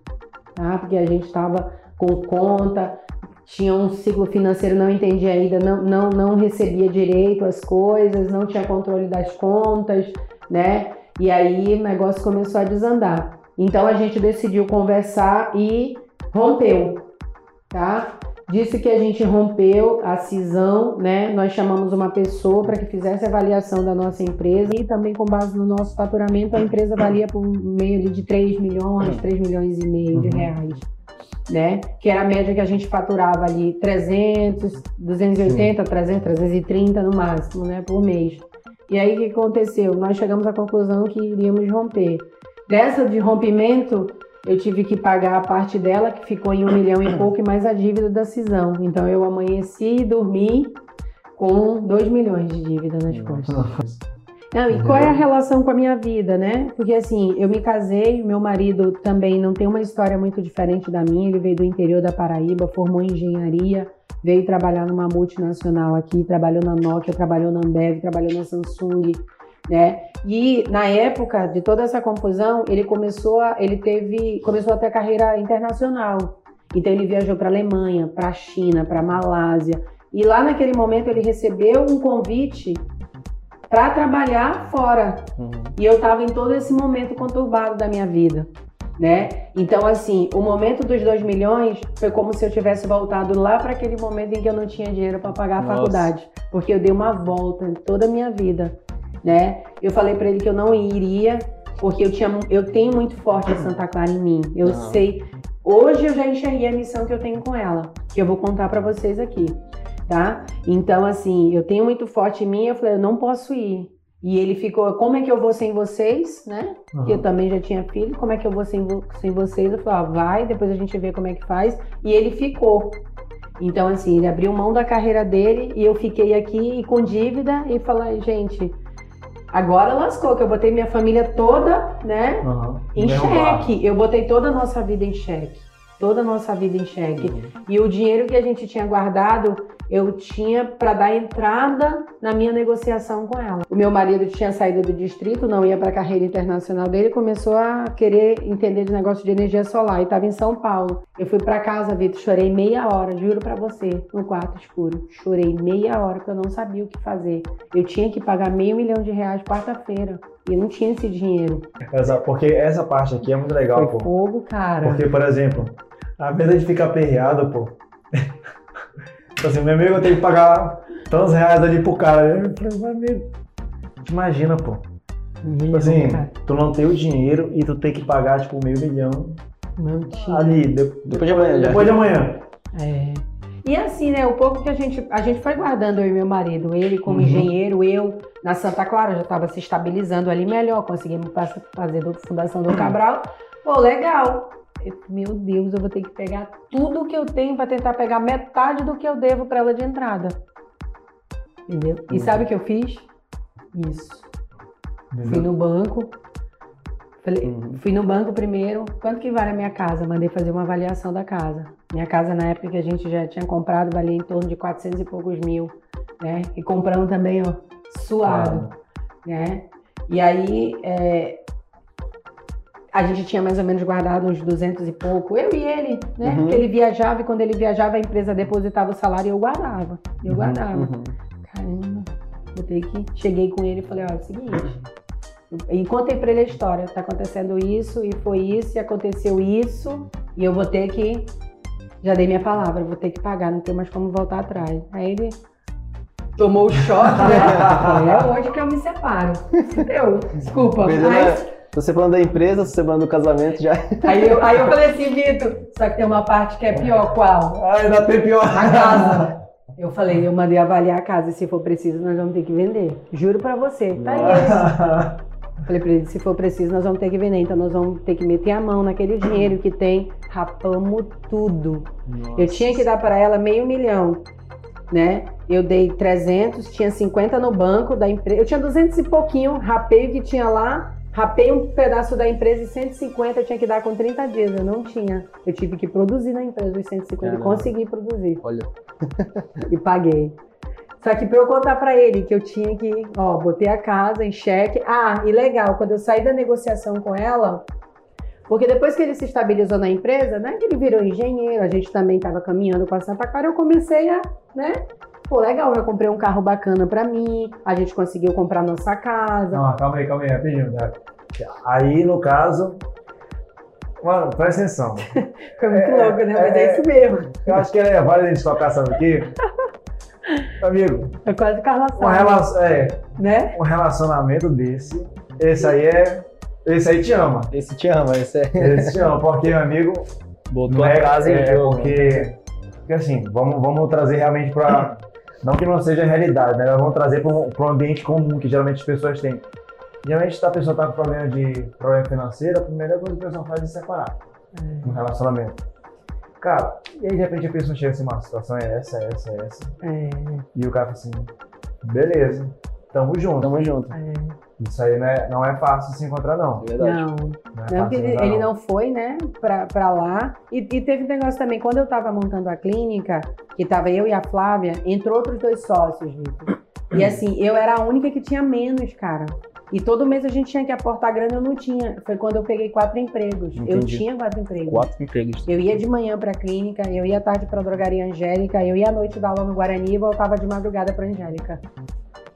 tá? Porque a gente estava com conta, tinha um ciclo financeiro, não entendia ainda, não, não, não recebia direito as coisas, não tinha controle das contas, né? E aí o negócio começou a desandar. Então a gente decidiu conversar e rompeu, tá? Disse que a gente rompeu a cisão, né? Nós chamamos uma pessoa para que fizesse a avaliação da nossa empresa e também com base no nosso faturamento, a empresa valia por meio de 3 milhões, 3 milhões e meio de Uhum. reais, né? Que era a média que a gente faturava ali 300, 280, 300, 330 no máximo, né? Por mês. E aí o que aconteceu? Nós chegamos à conclusão que iríamos romper. Dessa de rompimento, eu tive que pagar a parte dela, que ficou em um milhão e pouco, e mais a dívida da cisão. Então eu amanheci e dormi com 2 milhões de dívida nas costas. Não, e qual é a relação com a minha vida, né? Porque assim, eu me casei, meu marido também não tem uma história muito diferente da minha, ele veio do interior da Paraíba, formou engenharia, veio trabalhar numa multinacional aqui, trabalhou na Nokia, trabalhou na Ambev, trabalhou na Samsung, né? E na época de toda essa confusão, ele começou a, ele teve, começou a ter carreira internacional. Então ele viajou para Alemanha, para China, para Malásia. E lá naquele momento ele recebeu um convite para trabalhar fora. Uhum. E eu estava em todo esse momento conturbado da minha vida, né? Então, assim, o momento dos 2 milhões foi como se eu tivesse voltado lá para aquele momento em que eu não tinha dinheiro para pagar a Nossa. faculdade, porque eu dei uma volta em toda a minha vida, né? Eu falei para ele que eu não iria, porque eu tinha, eu tenho muito forte a Santa Clara em mim. Eu Aham. sei. Hoje eu já enxerguei a missão que eu tenho com ela, que eu vou contar para vocês aqui, tá? Então, assim, eu tenho muito forte em mim, eu falei, eu não posso ir. E ele ficou, como é que eu vou sem vocês, né? Que eu também já tinha filho, como é que eu vou sem, sem vocês? Eu falei, ó, vai, depois a gente vê como é que faz. E ele ficou. Então, assim, ele abriu mão da carreira dele e eu fiquei aqui com dívida e falei, gente, agora lascou, que eu botei minha família toda, né? Uhum. Em Derrubar. xeque. Eu botei toda a nossa vida em xeque. Toda a nossa vida em xeque. Uhum. E o dinheiro que a gente tinha guardado, eu tinha para dar entrada na minha negociação com ela. O meu marido tinha saído do distrito, não ia para a carreira internacional dele, começou a querer entender de negócio de energia solar e estava em São Paulo. Eu fui para casa, Vitor, chorei meia hora, juro para você, no quarto escuro. Chorei meia hora porque eu não sabia o que fazer. Eu tinha que pagar meio milhão de reais quarta-feira. E não tinha esse dinheiro. Exato, porque essa parte aqui é muito legal, Foi pô. fogo, cara. Porque, por exemplo, a vez de ficar perreado, pô. Tipo assim, meu amigo, eu tenho que pagar tantos reais ali pro cara. Eu falei, meu amigo, imagina, pô. Tipo assim, cara. tu não tem o dinheiro e tu tem que pagar, tipo, meio milhão tinha. ali, de- Depois de amanhã já. depois de amanhã. É. E assim, né, o pouco que a gente, a gente foi guardando, eu e meu marido, ele como Uhum. engenheiro, eu na Santa Clara já estava se estabilizando ali melhor, conseguimos fazer do Fundação do Cabral. Pô, legal. Eu, meu Deus, eu vou ter que pegar tudo que eu tenho para tentar pegar metade do que eu devo para ela de entrada. Entendeu? E Uhum. sabe o que eu fiz? Isso. Fui no banco. Falei, Uhum. Fui no banco primeiro. Quanto que vale a minha casa? Mandei fazer uma avaliação da casa. Minha casa, na época que a gente já tinha comprado, valia em torno de 400 e poucos mil. Né? E compramos também, ó, suado. Né? E aí, é, a gente tinha mais ou menos guardado uns 200 e pouco. Eu e ele, né? Uhum. Porque ele viajava e quando ele viajava, a empresa depositava o salário e eu guardava. Eu guardava. Uhum. Caramba, vou ter que. Cheguei com ele e falei: ó, é o seguinte. E contei pra ele a história. Tá acontecendo isso, e foi isso, e aconteceu isso, e eu vou ter que. Já dei minha palavra, vou ter que pagar, não tem mais como voltar atrás. Aí ele tomou o choque, né? é hoje que eu me separo. Eu, desculpa. Perdeu, Mas, Você falando da empresa, você falando do casamento já. aí, eu, aí eu falei assim, Vitor, só que tem uma parte que é pior, qual? Ah, ainda tem pior. A casa. Eu falei, eu mandei avaliar a casa, e se for preciso, nós vamos ter que vender. Juro pra você. Tá aí. Falei pra ele, se for preciso, nós vamos ter que vender. Então nós vamos ter que meter a mão naquele dinheiro que tem rapamos tudo. Nossa. Eu tinha que dar para ela meio milhão, né? Eu dei 300, tinha 50 no banco da empresa. Eu tinha 200 e pouquinho, rapei o que tinha lá, rapei um pedaço da empresa e 150 eu tinha que dar com 30 dias. Eu não tinha. Eu tive que produzir na empresa os 150 e consegui produzir. Olha, E paguei. Só que para eu contar para ele que eu tinha que, ó, botei a casa em xeque. Ah, e legal, quando eu saí da negociação com ela, porque depois que ele se estabilizou na empresa, né, que ele virou engenheiro, a gente também estava caminhando com a Santa Clara, eu comecei a, né, pô, legal, eu comprei um carro bacana para mim, a gente conseguiu comprar nossa casa. Não, calma aí, calma aí, rapidinho. tá? Aí, no caso. Mano, presta atenção. Foi muito é, louco, né? Mas é, é, isso mesmo. Eu acho que é válido a gente tocar, sabe o quê? Amigo, É quase Carla um, relacion- é, né? um relacionamento desse, esse aí é. Esse aí te ama. esse te ama, esse é. Esse te ama, porque, meu amigo, Botou a é, casa em é, jogo. porque, porque assim, vamos, vamos trazer realmente para não que não seja realidade, né? Mas Vamos trazer para um ambiente comum que geralmente as pessoas têm. Geralmente, se a pessoa está com problema de problema financeiro, a primeira coisa que a pessoa faz é separar um relacionamento. Cara, e aí de repente a pessoa chega assim, uma situação é essa, é essa, é essa. É, E o cara fala assim, beleza, tamo junto. Tamo junto. é. Isso aí não é, não é fácil se encontrar, não. É verdade. Não, Não é Não, porque ele, encontrar, ele não foi, né, pra, pra lá. E, e teve um negócio também, quando eu tava montando a clínica, que tava eu e a Flávia, entrou outros dois sócios, Vitor. E assim, eu era a única que tinha menos, cara. E todo mês a gente tinha que aportar grana, eu não tinha. Foi quando eu peguei quatro empregos. Eu Entendi. tinha quatro empregos. Quatro empregos. Eu ia de manhã pra clínica, eu ia à tarde pra drogaria Angélica, eu ia à noite dar aula no Guarani e voltava de madrugada pra Angélica.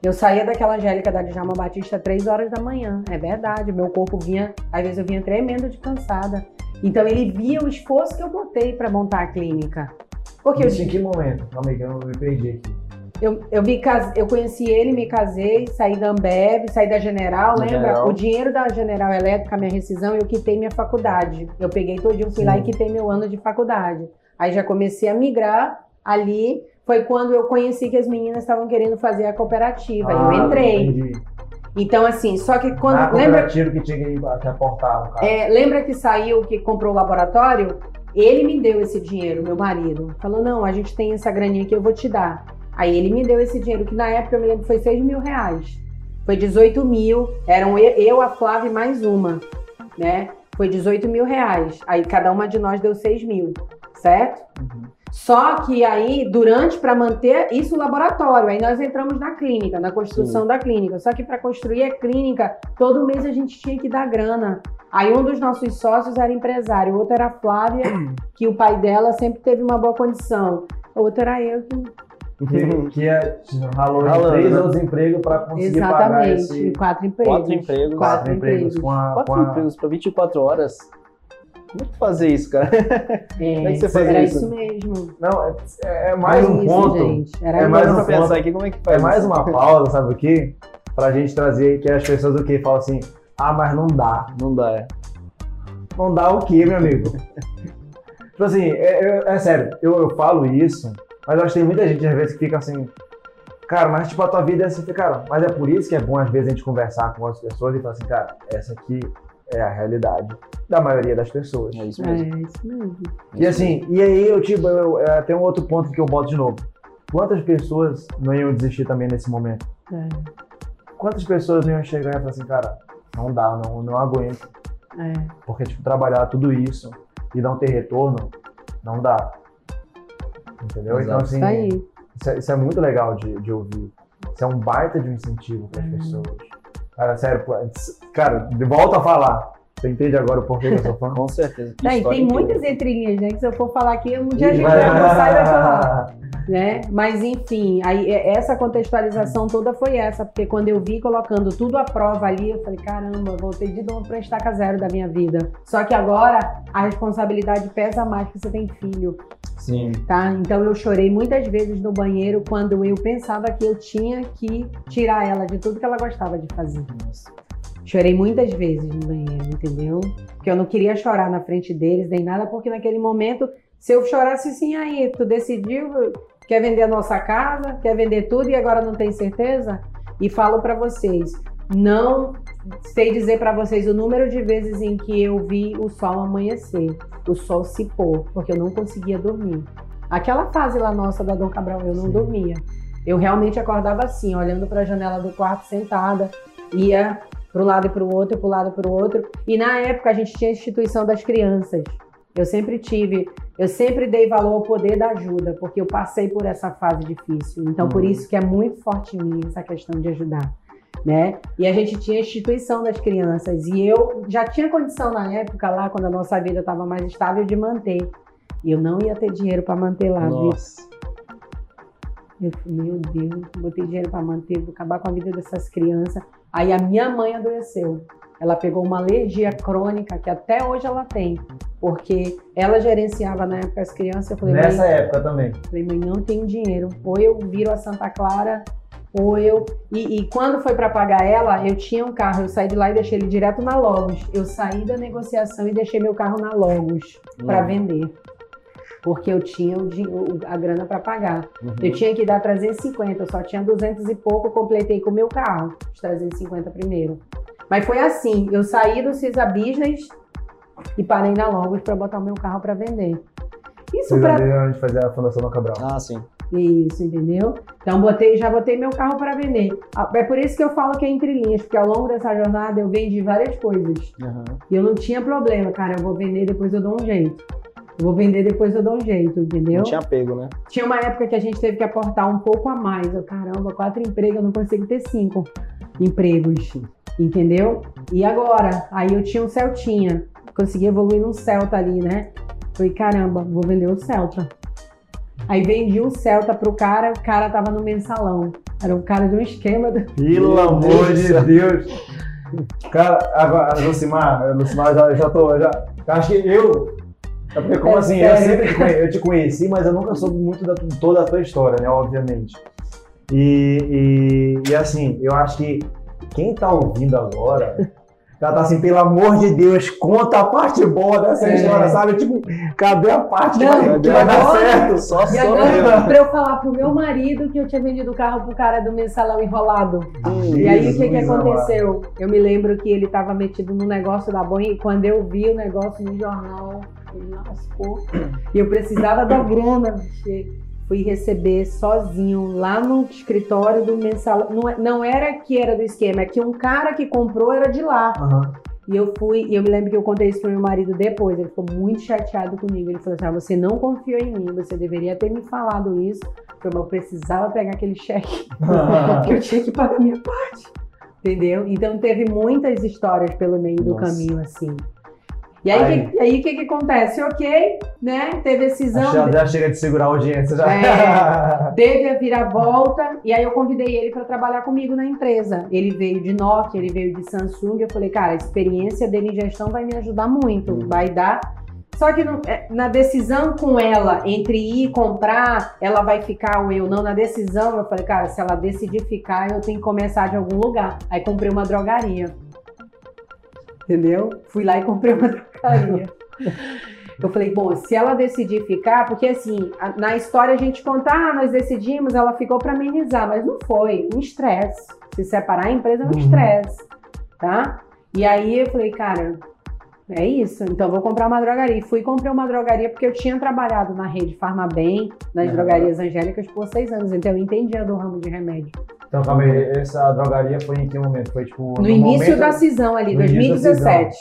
Eu saía daquela Angélica da Djalma Batista três horas da manhã. É verdade, meu corpo vinha, às vezes eu vinha tremendo de cansada. Então ele via o esforço que eu botei pra montar a clínica. Porque eu, Isso em que momento? Calma aí, eu me perdi aqui. eu, eu, me case- eu conheci ele, me casei, saí da Ambev, saí da General, lembra? General. O dinheiro da General Elétrica, minha rescisão, eu quitei minha faculdade. Eu peguei todinho, fui lá e Sim. quitei meu ano de faculdade. Aí já comecei a migrar ali. Foi quando eu conheci que as meninas estavam querendo fazer a cooperativa. Ah, eu entrei. Entendi. Então, assim, só que quando. Na lembra, que tinha que, aportar, cara. é, lembra que saiu, que comprou o laboratório? Ele me deu esse dinheiro, meu marido. Falou: não, a gente tem essa graninha que eu vou te dar. Aí ele me deu esse dinheiro, que na época eu me lembro foi 6 mil reais. Foi 18 mil, eram eu, eu, a Flávia e mais uma, né? Foi 18 mil reais. Aí cada uma de nós deu 6 mil, certo? Uhum. Só que aí, durante, para manter isso o laboratório, aí nós entramos na clínica, na construção da clínica. Só que para construir a clínica, todo mês a gente tinha que dar grana. Aí um dos nossos sócios era empresário, o outro era a Flávia, que o pai dela sempre teve uma boa condição. O outro era eu que Que, que é, ralou Ralando, três né? outros empregos para conseguir pagar Exatamente, esse quatro empregos. Quatro empregos. Quatro quatro empregos com a, Quatro com a- empregos pra 24 horas. Como é que fazer isso, cara? É, Como é que você faz era isso? isso mesmo. Não, é, é mais Era um isso, ponto. gente. Era É mais um pensar ponto. aqui, como é que faz É mais uma pausa, sabe o quê? Pra gente trazer que as pessoas o quê? Falam assim, ah, mas não dá. Não dá, é. Não dá o quê, meu amigo? tipo assim, é, é- é sério, eu, eu falo isso, mas eu acho que tem muita gente às vezes que fica assim, cara, mas tipo, a tua vida é assim, cara, mas é por isso que é bom às vezes a gente conversar com as pessoas e falar assim, cara, essa aqui é a realidade da maioria das pessoas. É isso É mesmo. isso mesmo. E assim, e aí eu tipo, eu, é, tem um outro ponto que eu boto de novo. Quantas pessoas não iam desistir também nesse momento? É, Quantas pessoas não iam chegar e falar assim, cara, não dá, não, não aguento. é. Porque, tipo, trabalhar tudo isso e não ter retorno, não dá. Entendeu? Então, Exato. assim, Isso aí. isso é, isso é muito legal de, de ouvir. Isso é um baita de um incentivo para as Uhum. pessoas. Cara, sério, cara, de volta a falar. Você entende agora o porquê que eu sou fã? Com certeza. Que Não, e tem muitas entrelinhas, né? Que se eu for falar aqui, um dia a gente Vai- almoçar e vai falar. né? Mas enfim, aí é- essa contextualização toda foi essa, porque quando eu vi colocando tudo à prova ali, eu falei, caramba, voltei de novo para estaca zero da minha vida. Só que agora a responsabilidade pesa mais que você tem filho, Sim. tá? Então eu chorei muitas vezes no banheiro quando eu pensava que eu tinha que tirar ela de tudo que ela gostava de fazer. Nossa. Chorei muitas vezes no banheiro, entendeu? Porque eu não queria chorar na frente deles nem nada, porque naquele momento, se eu chorasse assim, aí, tu decidiu, quer vender a nossa casa, quer vender tudo e agora não tem certeza? E falo pra vocês, não sei dizer para vocês o número de vezes em que eu vi o sol amanhecer, o sol se pôr, porque eu não conseguia dormir. Aquela fase lá nossa da Dom Cabral, eu não Sim. dormia. Eu realmente acordava assim, olhando para a janela do quarto sentada, ia para um lado e para o outro, para um lado e para o outro. E na época a gente tinha a instituição das crianças. Eu sempre tive, eu sempre dei valor ao poder da ajuda, porque eu passei por essa fase difícil. Então, uhum. por isso que é muito forte em mim essa questão de ajudar. Né? E a gente tinha a instituição das crianças. E eu já tinha condição na época, lá, quando a nossa vida estava mais estável, de manter. E eu não ia ter dinheiro para manter lá. Nossa. Eu meu Deus, botei dinheiro para manter, vou acabar com a vida dessas crianças. Aí a minha mãe adoeceu. Ela pegou uma alergia crônica que até hoje ela tem, porque ela gerenciava na época as crianças. Eu falei, Nessa época também. Falei, mãe, não tenho dinheiro. Ou eu viro a Santa Clara, ou eu. E, e quando foi para pagar ela, eu tinha um carro. Eu saí de lá e deixei ele direto na Logos. Eu saí da negociação e deixei meu carro na Logos hum. para vender porque eu tinha o, a grana para pagar. Uhum. Eu tinha que dar 350, eu só tinha 200 e pouco, eu completei com o meu carro, os 350 primeiro. Mas foi assim, eu saí do Cisa Business e parei na Logos para botar o meu carro para vender. Isso para a gente fazer a fundação no Cabral. Ah, sim. Isso, entendeu? Então botei, já botei meu carro para vender. É por isso que eu falo que é entre linhas, porque ao longo dessa jornada eu vendi várias coisas. Uhum. E eu não tinha problema, cara, eu vou vender depois eu dou um jeito. Vou vender depois eu dou um jeito, entendeu? Não tinha apego, né? Tinha uma época que a gente teve que aportar um pouco a mais. Eu, caramba, quatro empregos, eu não consigo ter cinco empregos, entendeu? E agora? Aí eu tinha um Celtinha, consegui evoluir num Celta ali, né? Falei, caramba, vou vender o Celta. Aí vendi um Celta pro cara, o cara tava no mensalão. Era um cara de um esquema. Do... Pelo amor de Deus! Cara, agora, Lucimar, Lucimar, já, já tô. Já, acho que eu porque, como é assim, sério? eu sempre te conheci, eu te conheci, mas eu nunca soube muito da toda a tua história, né? Obviamente. E, e, e assim, eu acho que quem tá ouvindo agora. Ela tá assim, pelo amor de Deus, conta a parte boa dessa é. história, sabe? Tipo, cadê a parte não, que vai dar certo? Só e agora, pra eu falar pro meu marido que eu tinha vendido o carro pro cara do mensalão enrolado. Hum, e aí, o que que aconteceu? Eu me lembro que ele tava metido no negócio da Boeing e quando eu vi o negócio no jornal, ele lascou. E eu precisava da grana, fui receber sozinho lá no escritório do mensal. Não, é, não era que era do esquema, é que um cara que comprou era de lá. Uhum. E eu fui, e eu me lembro que eu contei isso pro meu marido depois. Ele ficou muito chateado comigo. Ele falou assim: ah, você não confiou em mim, você deveria ter me falado isso. Porque eu precisava pegar aquele cheque, porque eu tinha que pagar a minha parte. Entendeu? Então teve muitas histórias pelo meio Nossa. do caminho, assim. E aí, que, aí o que, que acontece? Ok, né? Teve exame. Já, já chega de segurar a audiência. Já. É, teve a viravolta, e aí eu convidei ele para trabalhar comigo na empresa. Ele veio de Nokia, ele veio de Samsung. Eu falei, cara, a experiência dele em gestão vai me ajudar muito, hum. vai dar. Só que é, na decisão com ela, entre ir comprar, ela vai ficar ou eu não, na decisão, eu falei, cara, se ela decidir ficar, eu tenho que começar de algum lugar. Aí comprei uma drogaria. Entendeu? Fui lá e comprei uma drogaria. Eu falei, bom, se ela decidir ficar, porque assim, na história a gente conta, ah, nós decidimos, ela ficou para amenizar, mas não foi, um estresse. Se separar a empresa é um uhum. estresse, tá? E aí eu falei, cara, é isso, então vou comprar uma drogaria. Fui comprar uma drogaria porque eu tinha trabalhado na rede Farmabem, nas uhum. drogarias angélicas, por seis anos, então eu entendia do ramo de remédio. Então, calma aí, essa drogaria foi em que momento? Foi tipo. No, no início momento, da cisão ali, 2017.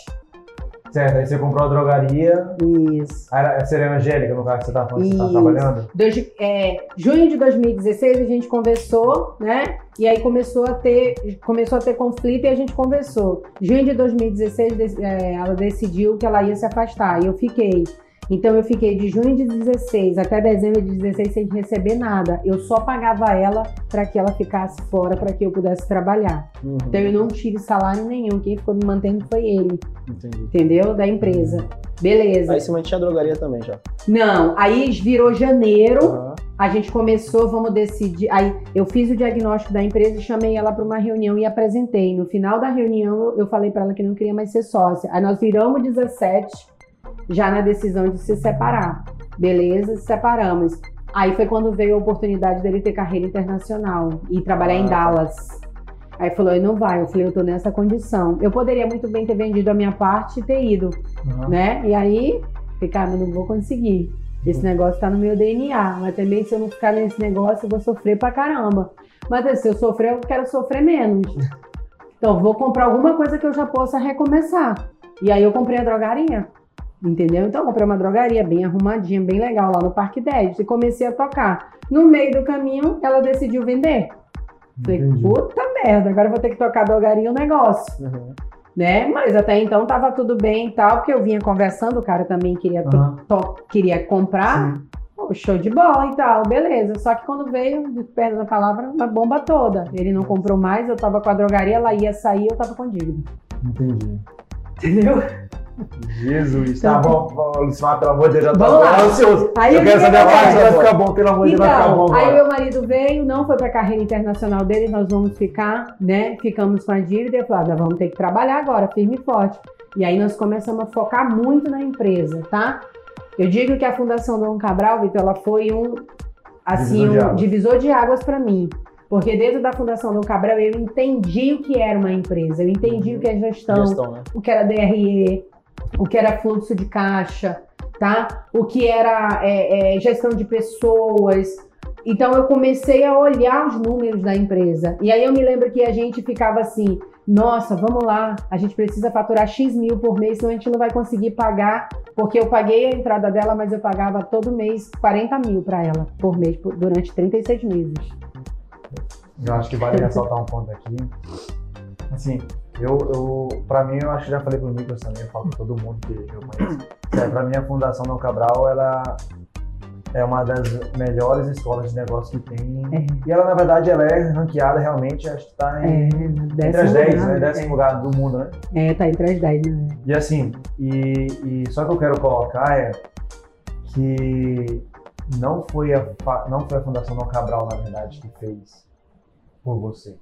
Certo, aí você comprou a drogaria. Isso. Era, seria Angélica, no caso que você estava tá, tá trabalhando? Dois, é, junho de 2016 a gente conversou, né? E aí começou a ter, começou a ter conflito e a gente conversou. Junho de 2016 é, ela decidiu que ela ia se afastar e eu fiquei. Então eu fiquei de junho de 16 até dezembro de 16 sem receber nada. Eu só pagava ela para que ela ficasse fora para que eu pudesse trabalhar. Uhum. Então eu não tive salário nenhum. Quem ficou me mantendo foi ele. Entendi. Entendeu? Da empresa. Beleza. Aí você mantinha a drogaria também já? Não. Aí virou janeiro. Uhum. A gente começou, vamos decidir. Aí eu fiz o diagnóstico da empresa e chamei ela para uma reunião e apresentei. No final da reunião eu falei para ela que não queria mais ser sócia. Aí nós viramos 17 já na decisão de se separar. Beleza, se separamos. Aí foi quando veio a oportunidade dele ter carreira internacional e trabalhar ah, em. Dallas. Aí falou, não vai. Eu falei, eu tô nessa condição. Eu poderia muito bem ter vendido a minha parte e ter ido, Uhum. né? E aí, ficar, mas não vou conseguir. Esse negócio tá no meu DNA. Mas também, se eu não ficar nesse negócio, eu vou sofrer pra caramba. Mas se eu sofrer, eu quero sofrer menos. Então, vou comprar alguma coisa que eu já possa recomeçar. E aí, eu comprei a drogaria. Entendeu? Então, eu comprei uma drogaria bem arrumadinha, bem legal, lá no Parque 10. E comecei a tocar. No meio do caminho, ela decidiu vender. Falei, Entendi. puta merda, agora eu vou ter que tocar drogaria o negócio, Uhum. né? Mas até então tava tudo bem e tal, porque eu vinha conversando, o cara também queria, to- queria comprar, Sim. pô, show de bola e tal, beleza. Só que quando veio, perto da palavra, uma bomba toda. Ele não comprou mais, eu tava com a drogaria, ela ia sair, eu tava com dívida. Entendi. Entendeu? Jesus. Tá bom, bom, Lucimar, pelo amor de Deus, já tô Vamos lá. ansioso. Aí eu quero que saber a parte vai ficar bom, pelo amor de Deus, vai ficar bom Então, aí agora. meu marido veio, não foi pra carreira internacional dele, nós vamos ficar, né? Ficamos com a dívida e eu falei, ah, vamos ter que trabalhar agora, firme e forte. E aí nós começamos a focar muito na empresa, tá? Eu digo que a Fundação Dom Cabral, Vitor, ela foi um, assim, Divisor de um águas. divisor de águas para mim. Porque dentro da Fundação Dom Cabral eu entendi o que era uma empresa, eu entendi o que é gestão, Gestão, né? o que era DRE, o que era fluxo de caixa, tá? O que era é, é, gestão de pessoas. Então eu comecei a olhar os números da empresa. E aí eu me lembro que a gente ficava assim, nossa, vamos lá, a gente precisa faturar X mil por mês, senão a gente não vai conseguir pagar, porque eu paguei a entrada dela, mas eu pagava todo mês 40 mil para ela por mês, por- durante 36 meses. Eu acho que vale ressaltar um ponto aqui. Assim, eu, eu pra mim, eu acho que já falei pro Nicolas também, eu falo pra todo mundo que eu conheço. É, pra mim, a Fundação Dom Cabral, ela é uma das melhores escolas de negócio que tem. É. E ela, na verdade, ela é ranqueada realmente, acho que tá em, É, entre as 10, lugar, né? Décimo lugar do mundo, né? É, é, tá entre as 10, né? E assim, e, e só que eu quero colocar é que não foi a, não foi a Fundação Dom Cabral, na verdade, que fez por você.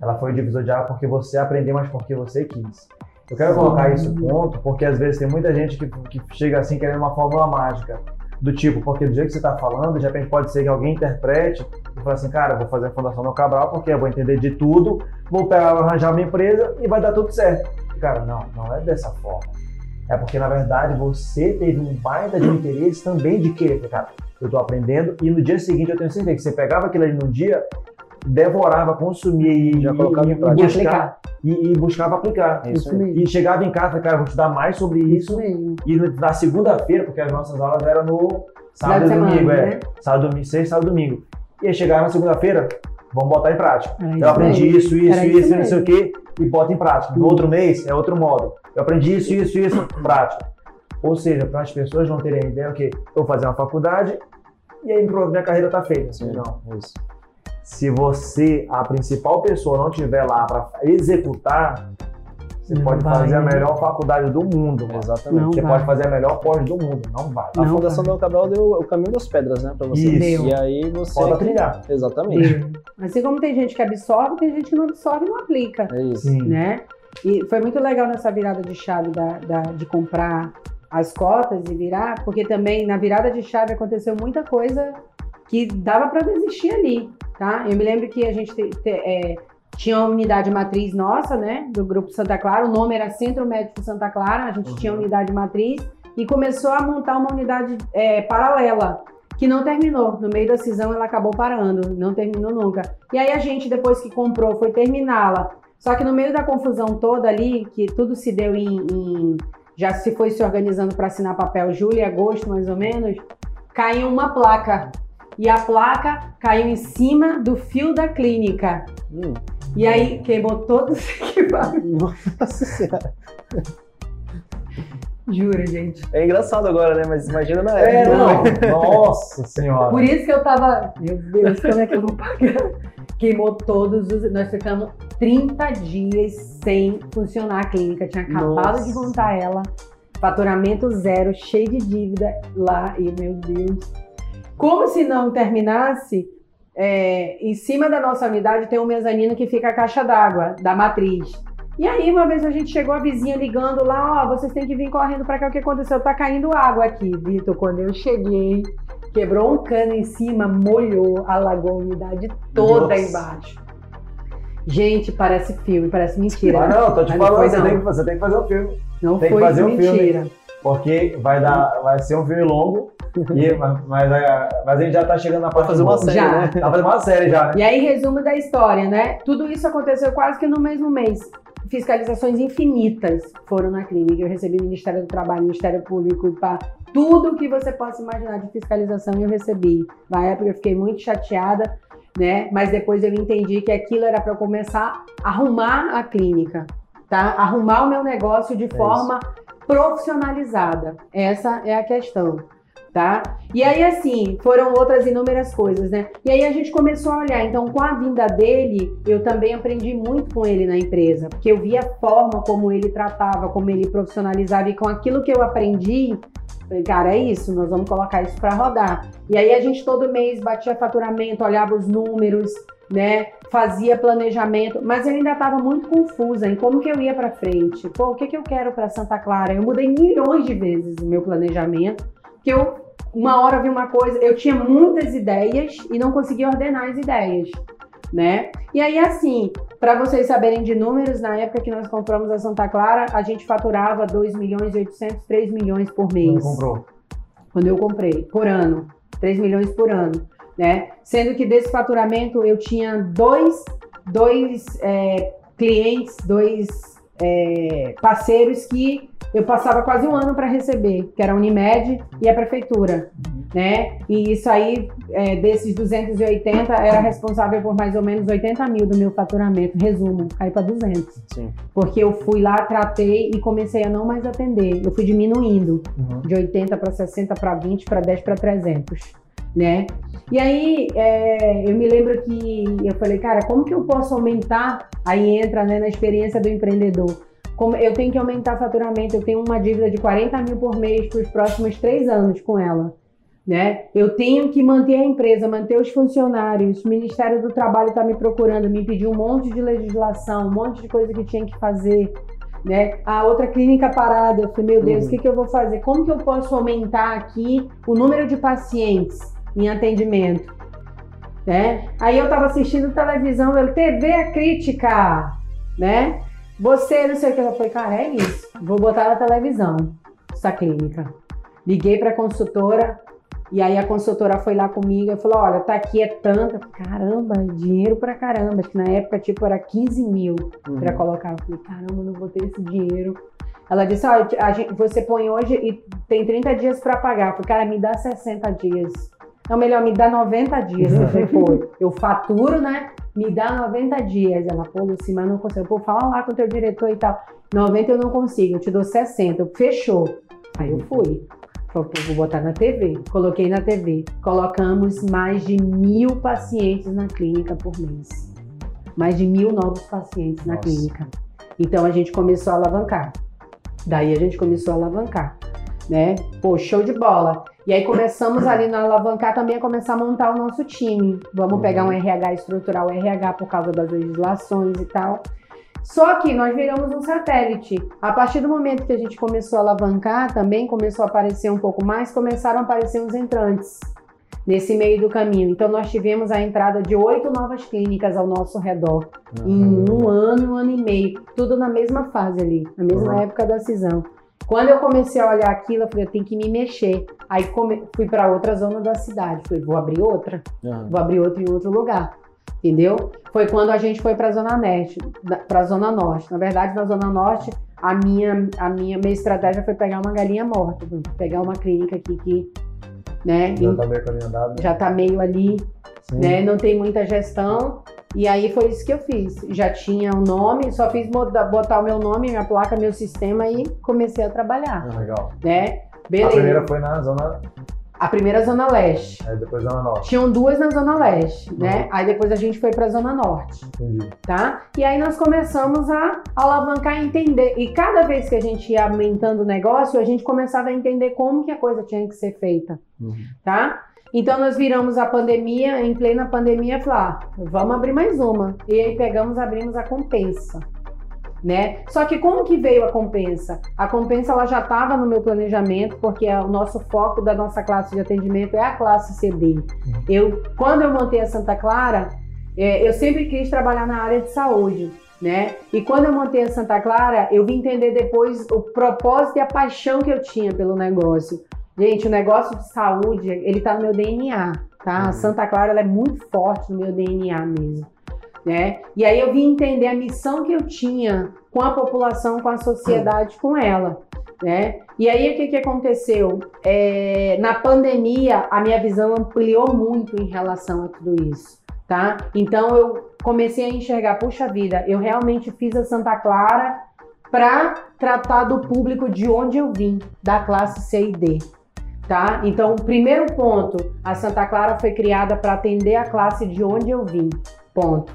Ela foi o divisor de água porque você aprendeu, mas porque você quis. Eu quero colocar isso ponto porque às vezes tem muita gente que, que chega assim querendo uma fórmula mágica. Do tipo, porque do jeito que você está falando, de repente pode ser que alguém interprete e fale assim, cara, vou fazer a Fundação Dom Cabral porque eu vou entender de tudo, vou pegar, arranjar uma empresa e vai dar tudo certo. Cara, não, não é dessa forma. É porque, na verdade, você teve um baita de interesse também de querer. Cara, eu tô aprendendo e no dia seguinte eu tenho certeza que você pegava aquilo ali no dia, devorava, consumia e, Já e- colocava em prática. buscar, e, e buscava aplicar. É isso Isso mesmo. E chegava em casa, cara, vou estudar mais sobre Isso isso. mesmo. E na segunda-feira, porque as nossas aulas eram no sábado e domingo, semana, é. né? Sábado, domingo, sexta, sábado, domingo. E aí chegava na segunda-feira, vamos botar em prática. Era Eu aprendi mesmo. isso, isso, Era isso, isso não sei o quê, e bota em prática. No outro mês é outro modo. Eu aprendi isso, isso, isso, prática. Ou seja, para as pessoas não terem ideia, o quê? Eu vou fazer uma faculdade e aí pronto, minha carreira está feita. Sim, Não. Isso. Se você, a principal pessoa, não estiver lá para executar, você Não pode vai. fazer a melhor faculdade do mundo. mano. Exatamente. Não Você vai. pode fazer a melhor pós do mundo. Não vai. A Não Fundação vai. Dom Cabral deu o caminho das pedras, né, pra você. Isso. E aí você. Pode trilhar. Exatamente. Deu. Assim como tem gente que absorve, tem gente que não absorve e não aplica, É isso. Sim. né? E foi muito legal nessa virada de chave da, da- de comprar as cotas e virar, porque também na virada de chave aconteceu muita coisa que dava para desistir ali, tá? Eu me lembro que a gente te- te- é, tinha uma unidade matriz nossa, né, do Grupo Santa Clara, o nome era Centro Médico Santa Clara, a gente Uhum. tinha unidade matriz e começou a montar uma unidade é, paralela, que não terminou. No meio da cisão ela acabou parando, não terminou nunca. E aí a gente, depois que comprou, foi terminá-la. Só que no meio da confusão toda ali, que tudo se deu em. em- já se foi se organizando para assinar papel julho e agosto, mais ou menos, caiu uma placa. E a placa caiu em cima do fio da clínica. Hum. E aí queimou todos os equipamentos. Nossa senhora. Juro, gente. É engraçado agora, né? Mas imagina na É, época. não. Nossa senhora. Por isso que eu tava. Meu Deus, como é que eu vou pagar? Queimou todos os. Nós ficamos 30 dias sem funcionar a clínica. Tinha acabado Nossa. de montar ela. Faturamento zero, cheio de dívida lá. E, meu Deus. Como se não terminasse, é, em cima da nossa unidade tem um mezanino que fica a caixa d'água da matriz. E aí, uma vez a gente chegou, a vizinha ligando lá, ó, vocês têm que vir correndo pra cá, o que aconteceu? Tá caindo água aqui, Vitor. Quando eu cheguei, quebrou um cano em cima, molhou, alagou a unidade toda Nossa. embaixo. Gente, parece filme, parece mentira. Ah, não, tô te Mas falando, você não. tem, que, você tem que fazer o filme. Não tem que foi fazer um filme. mentira. Porque vai, dar, vai ser um filme longo, e, mas, mas, a- mas a gente já tá chegando na Vai parte fazer uma série, Já. né? Tá fazendo uma série já, né? E aí, resumo da história, né? Tudo isso aconteceu quase que no mesmo mês. Fiscalizações infinitas foram na clínica. Eu recebi do Ministério do Trabalho, Ministério Público, pá, tudo que você possa imaginar de fiscalização eu recebi. Na época eu fiquei muito chateada, né? Mas depois eu entendi que aquilo era para eu começar a arrumar a clínica, tá? Arrumar o meu negócio de forma profissionalizada. Essa é a questão. Tá? E aí, assim, foram outras inúmeras coisas, né? E aí a gente começou a olhar. Então, com a vinda dele, eu também aprendi muito com ele na empresa, porque eu via a forma como ele tratava, como ele profissionalizava, e com aquilo que eu aprendi, falei, cara, é isso, nós vamos colocar isso para rodar. E aí a gente todo mês batia faturamento, olhava os números, né? Fazia planejamento, mas eu ainda estava muito confusa em como que eu ia para frente. Pô, o que que eu quero para Santa Clara? Eu mudei milhões de vezes o meu planejamento, que eu uma hora vi uma coisa, eu tinha muitas ideias e não conseguia ordenar as ideias, né? E aí assim, para vocês saberem de números, na época que nós compramos a Santa Clara, a gente faturava 2 milhões e 800, 3 milhões por mês comprou. quando eu comprei, por ano, 3 milhões por ano, né? Sendo que desse faturamento eu tinha dois, dois é, clientes, dois é, parceiros que eu passava quase um ano para receber, que era a Unimed e a prefeitura, né? E isso aí, é, desses 280, era responsável por mais ou menos 80 mil do meu faturamento. Resumo, caiu para 200. Sim. Porque eu fui lá, tratei e comecei a não mais atender. Eu fui diminuindo Uhum. de 80 para 60 para 20 para 10 para 300, né? E aí é, eu me lembro que eu falei, cara, como que eu posso aumentar? Aí entra né, na experiência do empreendedor. Como eu tenho que aumentar faturamento, eu tenho uma dívida de 40 mil por mês para os próximos três anos com ela. Né? Eu tenho que manter a empresa, manter os funcionários. O Ministério do Trabalho está me procurando, me pediu um monte de legislação, um monte de coisa que tinha que fazer né? A outra clínica parada, eu falei, meu Deus, Uhum. o que, que eu vou fazer? Como que eu posso aumentar aqui o número de pacientes em atendimento? Né? Aí eu tava assistindo televisão, eu TV a crítica, né? Você, não sei o que, eu falei, cara, é isso, vou botar na televisão essa clínica. Liguei pra consultora, e aí a consultora foi lá comigo e falou: olha, tá aqui, é falei, Caramba, dinheiro pra caramba. Que na época, tipo, era 15 mil Uhum. pra colocar. Eu falei, caramba, não vou ter esse dinheiro. Ela disse, ó, a gente- você põe hoje e tem 30 dias pra pagar. Eu falei, cara, me dá 60 dias. Não, melhor, me dá 90 dias. Eu falei, pô, eu faturo, né? Me dá 90 dias. Ela, pô, Luci, mas não consigo. Pô, fala lá com o teu diretor e tal. 90 eu não consigo, eu te dou 60. Eu, Fechou. Aí eu fui. Falei, pô, vou botar na TV. Coloquei na TV. Colocamos mais de mil pacientes na clínica por mês. Mais de mil novos pacientes na Nossa. clínica. Então a gente começou a alavancar. Daí a gente começou a alavancar, né? Pô, show de bola. E aí começamos ali na alavancar também a começar a montar o nosso time. Vamos Uhum. pegar um RH estrutural, RH por causa das legislações e tal. Só que nós viramos um satélite. A partir do momento que a gente começou a alavancar, também começou a aparecer um pouco mais, começaram a aparecer os entrantes nesse meio do caminho. Então nós tivemos a entrada de oito novas clínicas ao nosso redor em um ano, um ano e meio, tudo na mesma fase ali, na mesma Uhum. época da cisão. Quando eu comecei a olhar aquilo, eu falei, eu tenho que me mexer. Aí come- fui para outra zona da cidade, falei, vou abrir outra, Aham. vou abrir outra em outro lugar. Entendeu? Foi quando a gente foi para a zona norte, para a zona norte. Na verdade, na zona norte, a minha a minha minha estratégia foi pegar uma galinha morta, pegar uma clínica aqui que, né, Já tá meio caminho andado. né? já tá meio ali Sim. né? Não tem muita gestão. E aí foi isso que eu fiz. Já tinha o nome, só fiz botar, o meu nome, minha placa, meu sistema e comecei a trabalhar, Ah, legal. né? A Beleza. primeira foi na zona, A primeira Zona Leste. aí depois zona norte. Tinham duas na Zona Leste, Uhum. né? Aí depois a gente foi pra Zona Norte, Entendi. tá? E aí nós começamos a alavancar e entender. E cada vez que a gente ia aumentando o negócio, a gente começava a entender como que a coisa tinha que ser feita. Uhum. tá? Então nós viramos a pandemia, em plena pandemia, falar, ah, vamos abrir mais uma. E aí pegamos, abrimos a compensa, né? Só que como que veio a compensa? A compensa ela já estava no meu planejamento, porque é o nosso foco da nossa classe de atendimento é a classe CD. Eu, quando eu montei a Santa Clara, é, eu sempre quis trabalhar na área de saúde, né? E quando eu montei a Santa Clara, eu vim entender depois o propósito e a paixão que eu tinha pelo negócio. Gente, o negócio de saúde, ele tá no meu DNA, tá? A Uhum. Santa Clara, ela é muito forte no meu DNA mesmo, né? E aí eu vim entender a missão que eu tinha com a população, com a sociedade, com ela, né? E aí o que que aconteceu? É, na pandemia, a minha visão ampliou muito em relação a tudo isso, tá? Então eu comecei a enxergar, puxa vida, eu realmente fiz a Santa Clara para tratar do público de onde eu vim, da classe C e D. Tá? Então, o primeiro ponto, a Santa Clara foi criada para atender a classe de onde eu vim. Ponto.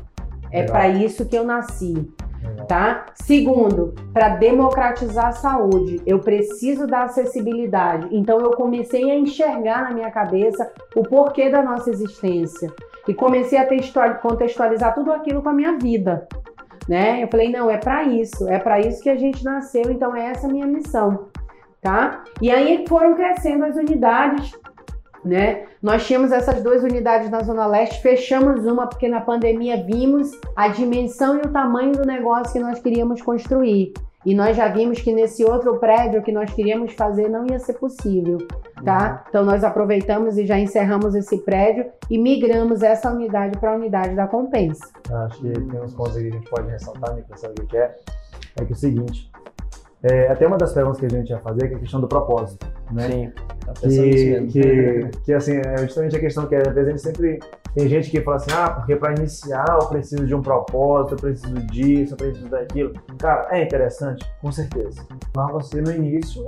É para isso que eu nasci, Legal. tá? Segundo, para democratizar a saúde, eu preciso da acessibilidade. Então, eu comecei a enxergar na minha cabeça o porquê da nossa existência e comecei a textual- contextualizar tudo aquilo com a minha vida, né? Eu falei, não, é para isso, é para isso que a gente nasceu, então é essa a minha missão, tá? E aí foram crescendo as unidades, né? Nós tínhamos essas duas unidades na Zona Leste, fechamos uma porque na pandemia vimos a dimensão e o tamanho do negócio que nós queríamos construir. E nós já vimos que nesse outro prédio que nós queríamos fazer não ia ser possível, tá? Então nós aproveitamos e já encerramos esse prédio e migramos essa unidade para a unidade da Compensa. Acho que tem uns pontos aí que a gente pode ressaltar, Nicolas, sabe o que é? É que é o seguinte, é, até uma das perguntas que a gente ia fazer que é a questão do propósito, né? Sim, tá que, que, que assim, é justamente a questão que às vezes a gente sempre tem gente que fala assim, ah, porque para iniciar eu preciso de um propósito, eu preciso disso, eu preciso daquilo. Cara, é interessante, com certeza. Mas você no início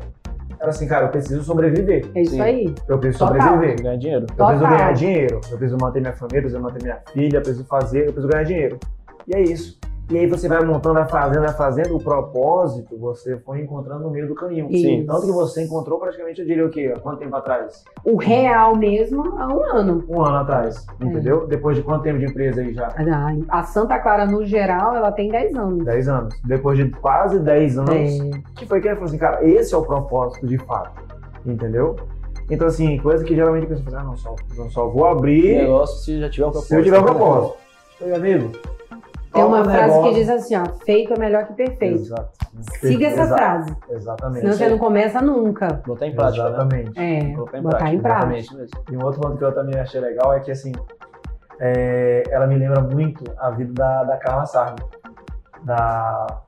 era assim, cara, eu preciso sobreviver. É isso Sim. aí. Eu preciso Total. sobreviver. Ganhar dinheiro. Eu preciso ganhar dinheiro, eu preciso manter minha família, eu preciso manter minha filha, eu preciso fazer, eu preciso ganhar dinheiro. E é isso. E aí você vai montando, vai fazendo, vai fazendo, o propósito você foi encontrando no meio do caminho. Sim. Tanto que você encontrou praticamente, eu diria o quê? Há quanto tempo atrás? O real mesmo há um ano. Um ano atrás, entendeu? Depois de quanto tempo de empresa aí já? A Santa Clara, no geral, ela tem 10 anos. 10 anos. Depois de quase 10 anos, É. que foi que ele falou assim, cara, esse é o propósito de fato. Entendeu? Então, assim, coisa que geralmente a pessoa fala, ah, não, só, não só vou abrir negócio se já tiver um propósito. se eu tiver um propósito. Meu amigo, Tem uma um frase que negócio. diz assim, ó, feito é melhor que perfeito. Exato. Siga essa Exato. frase, Exatamente. senão você não começa nunca. Botar em prática, né? Exatamente. É, Colocar em botar prática, em prática. exatamente mesmo. E um outro ponto que eu também achei legal é que, assim, é, ela me lembra muito a vida da, da Carla Sardi, da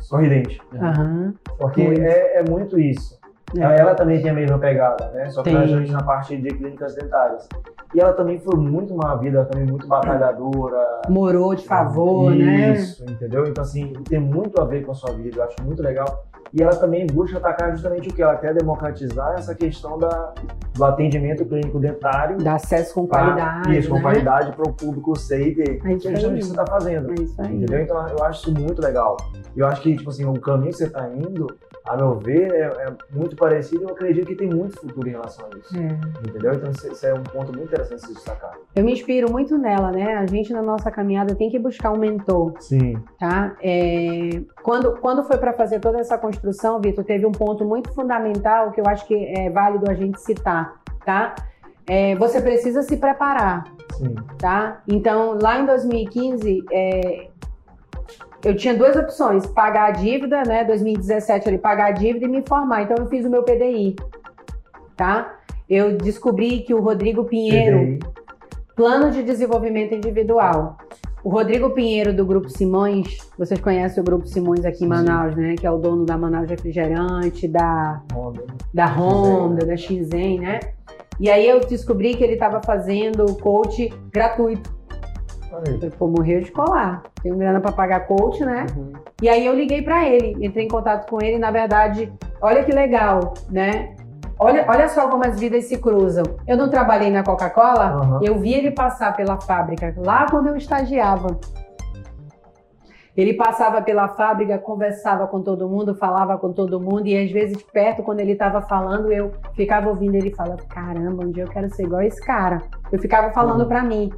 Sorridente. Aham. Porque Muito. é, é muito isso. Ela, também tem a mesma pegada, né? Só que Tem. na parte de clínicas dentárias. E ela também foi muito uma vida também muito batalhadora. Morou de favor, né? Isso, entendeu? Então, assim, tem muito a ver com a sua vida, eu acho muito legal. E ela também busca atacar justamente o que? Ela quer democratizar essa questão da, do atendimento clínico dentário. Dá acesso com pra- qualidade, Isso, com né? qualidade para o público C e D. É Que é isso justamente você está fazendo. É isso aí. Entendeu? Então eu acho isso muito legal. Eu acho que, tipo assim, o caminho que você está indo, a meu ver, é, é muito parecido e eu acredito que tem muito futuro em relação a isso. É. Entendeu? Então isso isso é um ponto muito interessante de se destacar. Eu me inspiro muito nela, né? A gente na nossa caminhada tem que buscar um mentor, Sim. tá? É, Quando, quando foi para fazer toda essa construção, Vitor, teve um ponto muito fundamental que eu acho que é válido a gente citar, tá? É, você precisa se preparar, Sim. tá? Então, lá em 2015, é, eu tinha duas opções: pagar a dívida, né? 2017 ali, pagar a dívida e me formar. Então, eu fiz o meu PDI, tá? Eu descobri que o Rodrigo Pinheiro, PDI. Plano de Desenvolvimento Individual. O Rodrigo Pinheiro, do Grupo Simões, vocês conhecem o Grupo Simões aqui em Sim. Manaus, né? Que é o dono da Manaus Refrigerante, da Honda. da Honda, Shenzhen, da né? E aí eu descobri que ele estava fazendo coach gratuito. Aí. Pô, morreu de colar. Tenho grana para pagar coach, né? Uhum. E aí eu liguei para ele, entrei em contato com ele, na verdade, olha que legal, né? Olha, olha só como as vidas se cruzam. Eu não trabalhei na Coca-Cola, Aham. eu vi ele passar pela fábrica lá quando eu estagiava. Ele passava pela fábrica, conversava com todo mundo, falava com todo mundo, e às vezes perto, quando ele estava falando, eu ficava ouvindo ele falar: caramba, um dia eu quero ser igual esse cara. Eu ficava falando Uhum. pra mim.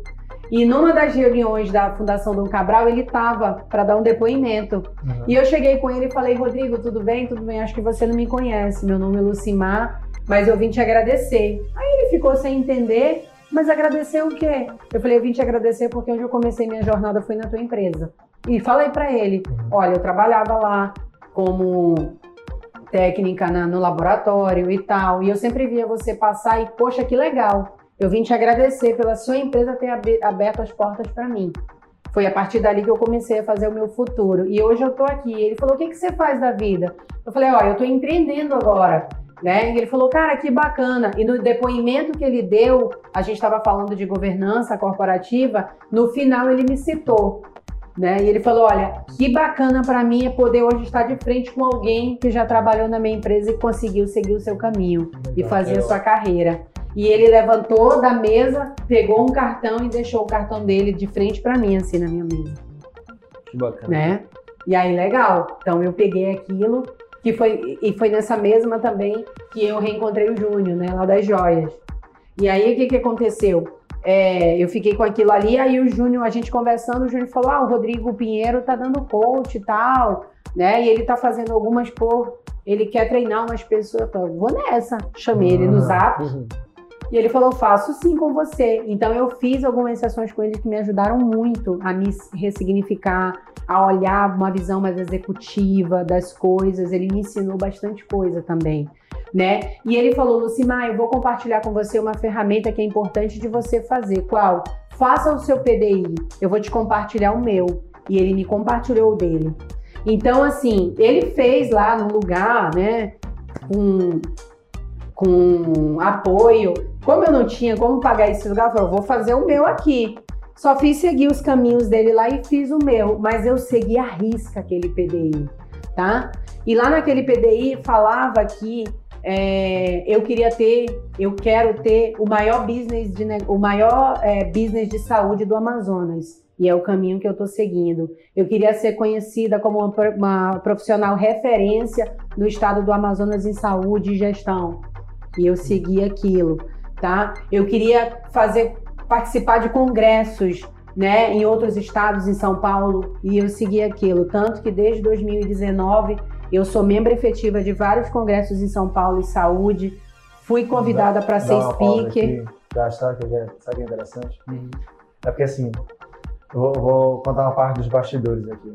E numa das reuniões da Fundação Dom Cabral, ele estava para dar um depoimento. Uhum. E eu cheguei com ele e falei: Rodrigo, tudo bem? Tudo bem? Acho que você não me conhece. Meu nome é Lucimar, mas eu vim te agradecer. Aí ele ficou sem entender. Mas agradecer o quê? Eu falei, eu vim te agradecer porque onde eu comecei minha jornada foi na tua empresa. E falei para ele, olha, eu trabalhava lá como técnica na, no laboratório e tal, e eu sempre via você passar e, poxa, que legal. Eu vim te agradecer pela sua empresa ter aberto as portas para mim. Foi a partir dali que eu comecei a fazer o meu futuro. E hoje eu tô aqui. Ele falou: "O que que você faz da vida?" Eu falei: "Olha, eu tô empreendendo agora." Né? E ele falou, cara, que bacana. E no depoimento que ele deu, a gente estava falando de governança corporativa, no final ele me citou. Né? E ele falou: Olha, que bacana para mim é poder hoje estar de frente com alguém que já trabalhou na minha empresa e conseguiu seguir o seu caminho Legal, e fazer a sua carreira. E ele levantou da mesa, pegou um cartão e deixou o cartão dele de frente para mim, assim, na minha mesa. Que bacana. Né? E aí, legal. Então, eu peguei aquilo que foi e foi nessa mesma também que eu reencontrei o Júnior, né, lá das joias. E aí o que que aconteceu? É, eu fiquei com aquilo ali, aí o Júnior, a gente conversando, o Júnior falou: "Ah, o Rodrigo Pinheiro tá dando coach e tal, né? E ele tá fazendo algumas por ele quer treinar umas pessoas, eu falei, vou nessa. Chamei uhum. ele no Zap. Uhum. E ele falou: faço sim com você. Então eu fiz algumas sessões com ele que me ajudaram muito a me ressignificar, a olhar uma visão mais executiva das coisas. Ele me ensinou bastante coisa também. Né? E ele falou, Lucimar, eu vou compartilhar com você uma ferramenta que é importante de você fazer. Qual? Faça o seu PDI. Eu vou te compartilhar o meu. E ele me compartilhou o dele. Então, assim, ele fez lá no lugar, né? Com, com apoio como eu não tinha como pagar esse lugar, eu falei, vou fazer o meu aqui. Só fiz seguir os caminhos dele lá e fiz o meu, mas eu segui a risca aquele PDI, tá? E lá naquele PDI falava que é, eu queria ter, eu quero ter o maior business de, o maior é, business de saúde do Amazonas. E é o caminho que eu estou seguindo. Eu queria ser conhecida como uma, uma profissional referência no estado do Amazonas em saúde e gestão. E eu segui aquilo tá? Eu queria fazer participar de congressos, né, em outros estados, em São Paulo, e eu segui aquilo, tanto que desde 2019 eu sou membro efetiva de vários congressos em São Paulo e saúde. Fui convidada para ser speaker. Aqui, sabe o que, é, interessante? Uhum. É porque assim, eu vou, vou, contar uma parte dos bastidores aqui. Né?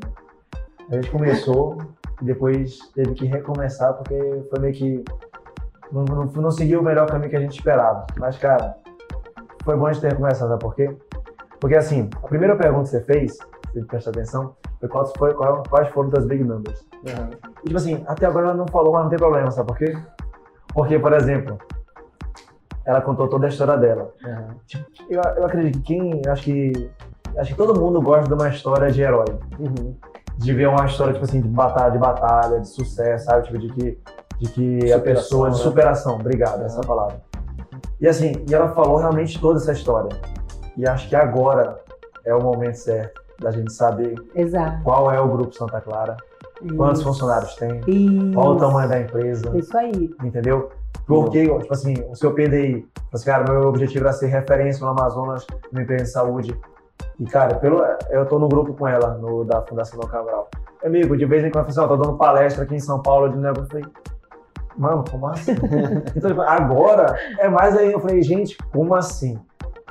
A gente começou e depois teve que recomeçar porque foi meio que não, não, não seguiu o melhor caminho que a gente esperava. Mas, cara, foi bom a gente ter começado, sabe por quê? Porque, assim, a primeira pergunta que você fez, você presta atenção, foi quais, foi, quais foram das big numbers. Uhum. E, tipo assim, até agora ela não falou, mas não tem problema, sabe por quê? Porque, por exemplo, ela contou toda a história dela. Uhum. Eu, eu acredito que quem, acho que, acho que todo mundo gosta de uma história de herói. Uhum. De ver uma história, tipo assim, de batalha, de batalha, de sucesso, sabe? Tipo, de que de que superação, a pessoa de né? superação, obrigado, uhum. essa palavra. E assim, e ela falou realmente toda essa história. E acho que agora é o momento certo da gente saber Exato. qual é o grupo Santa Clara, Isso. quantos funcionários tem, Isso. qual o tamanho da empresa. Isso aí. Entendeu? Porque, tipo assim, o seu PDI, tipo assim, cara, meu objetivo era ser referência no Amazonas, no empresa de saúde. E, cara, pelo, eu tô no grupo com ela, no, da Fundação Dom Cabral. Amigo, de vez em quando, eu falei assim, ó, tô dando palestra aqui em São Paulo de negócio. Eu falei, mano, como assim? então, agora é mais aí. Eu falei, gente, como assim?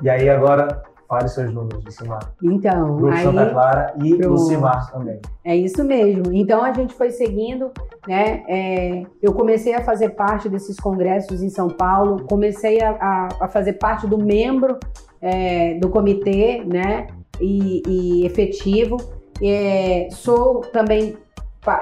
E aí agora fale seus números, Lucimar. Então, Grupo aí, Santa Clara e. Lucimar também. É isso mesmo. Então a gente foi seguindo, né? É, eu comecei a fazer parte desses congressos em São Paulo, comecei a, a, a fazer parte do membro é, do comitê, né? E, e efetivo. É, sou também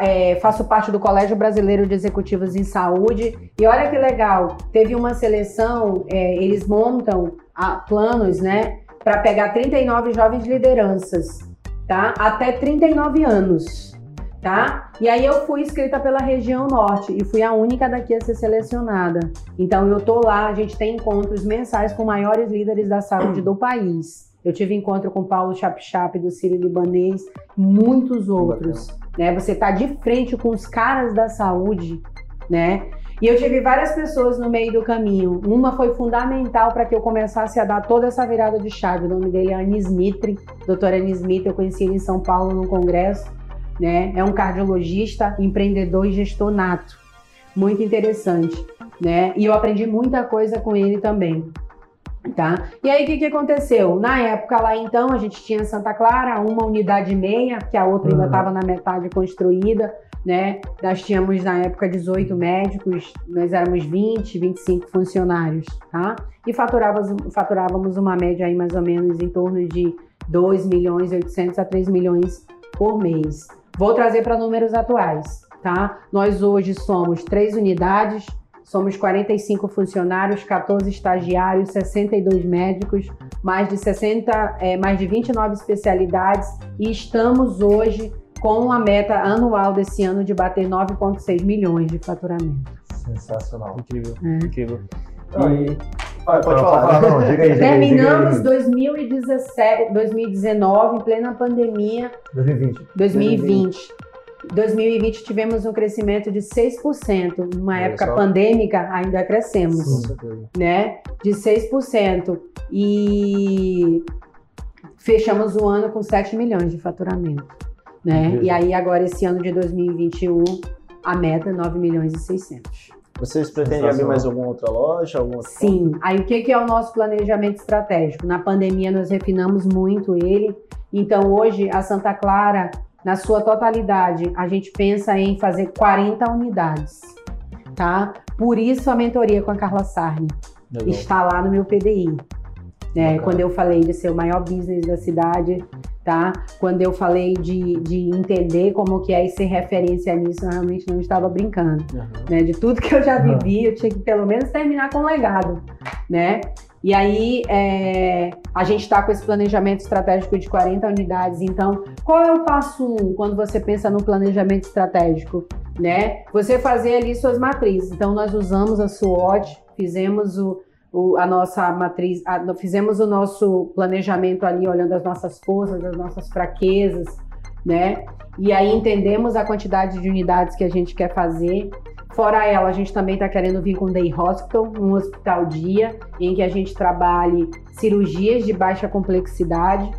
é, faço parte do Colégio Brasileiro de Executivos em Saúde. E olha que legal, teve uma seleção, é, eles montam a, planos, né, para pegar 39 jovens lideranças, tá? Até 39 anos, tá? E aí eu fui inscrita pela região norte e fui a única daqui a ser selecionada. Então eu tô lá, a gente tem encontros mensais com maiores líderes da saúde do país. Eu tive encontro com Paulo Chap do Sírio Libanês, muitos outros. Né? Você está de frente com os caras da saúde, né? E eu tive várias pessoas no meio do caminho. Uma foi fundamental para que eu começasse a dar toda essa virada de chave. O nome dele é Anis Mitre, doutora Anis Mitre. Eu conheci ele em São Paulo no congresso. Né? É um cardiologista, empreendedor e gestor nato. Muito interessante. Né? E eu aprendi muita coisa com ele também. Tá? E aí, o que, que aconteceu? Na época lá, então, a gente tinha Santa Clara, uma unidade e meia, que a outra ainda estava na metade construída, né? Nós tínhamos, na época, 18 médicos, nós éramos 20, 25 funcionários, tá? E faturávamos, faturávamos uma média aí, mais ou menos, em torno de 2 milhões e 800 a 3 milhões por mês. Vou trazer para números atuais, tá? Nós hoje somos três unidades, Somos 45 funcionários, 14 estagiários, 62 médicos, mais de 60, é, mais de 29 especialidades e estamos hoje com a meta anual desse ano de bater 9,6 milhões de faturamento. Sensacional. Incrível, é. incrível. E... Pode, pode falar. Não, diga aí, diga Terminamos aí, diga aí. 2017, 2019, em plena pandemia. 2020. 2020. 2020 2020 tivemos um crescimento de 6%. Numa época só. pandêmica, ainda crescemos, Sim. né? De 6%. E fechamos o ano com 7 milhões de faturamento, né? E aí agora esse ano de 2021, a meta é 9 milhões e 600. Vocês pretendem abrir mais alguma outra loja? Alguma Sim. Aí o que é o nosso planejamento estratégico? Na pandemia nós refinamos muito ele. Então hoje a Santa Clara na sua totalidade, a gente pensa em fazer 40 unidades, tá? Por isso a mentoria com a Carla Sarni Legal. está lá no meu PDI. É, quando eu falei de ser o maior business da cidade, tá? Quando eu falei de, de entender como que é e ser referência nisso, eu realmente não estava brincando, uhum. né? De tudo que eu já vivi, eu tinha que pelo menos terminar com um legado, né? E aí, é, a gente está com esse planejamento estratégico de 40 unidades. Então, qual é o passo um quando você pensa no planejamento estratégico? Né? Você fazer ali suas matrizes. Então, nós usamos a SWOT, fizemos o, o, a nossa matriz, a, fizemos o nosso planejamento ali, olhando as nossas forças, as nossas fraquezas, né? E aí entendemos a quantidade de unidades que a gente quer fazer. Fora ela, a gente também está querendo vir com Day Hospital, um hospital dia, em que a gente trabalhe cirurgias de baixa complexidade,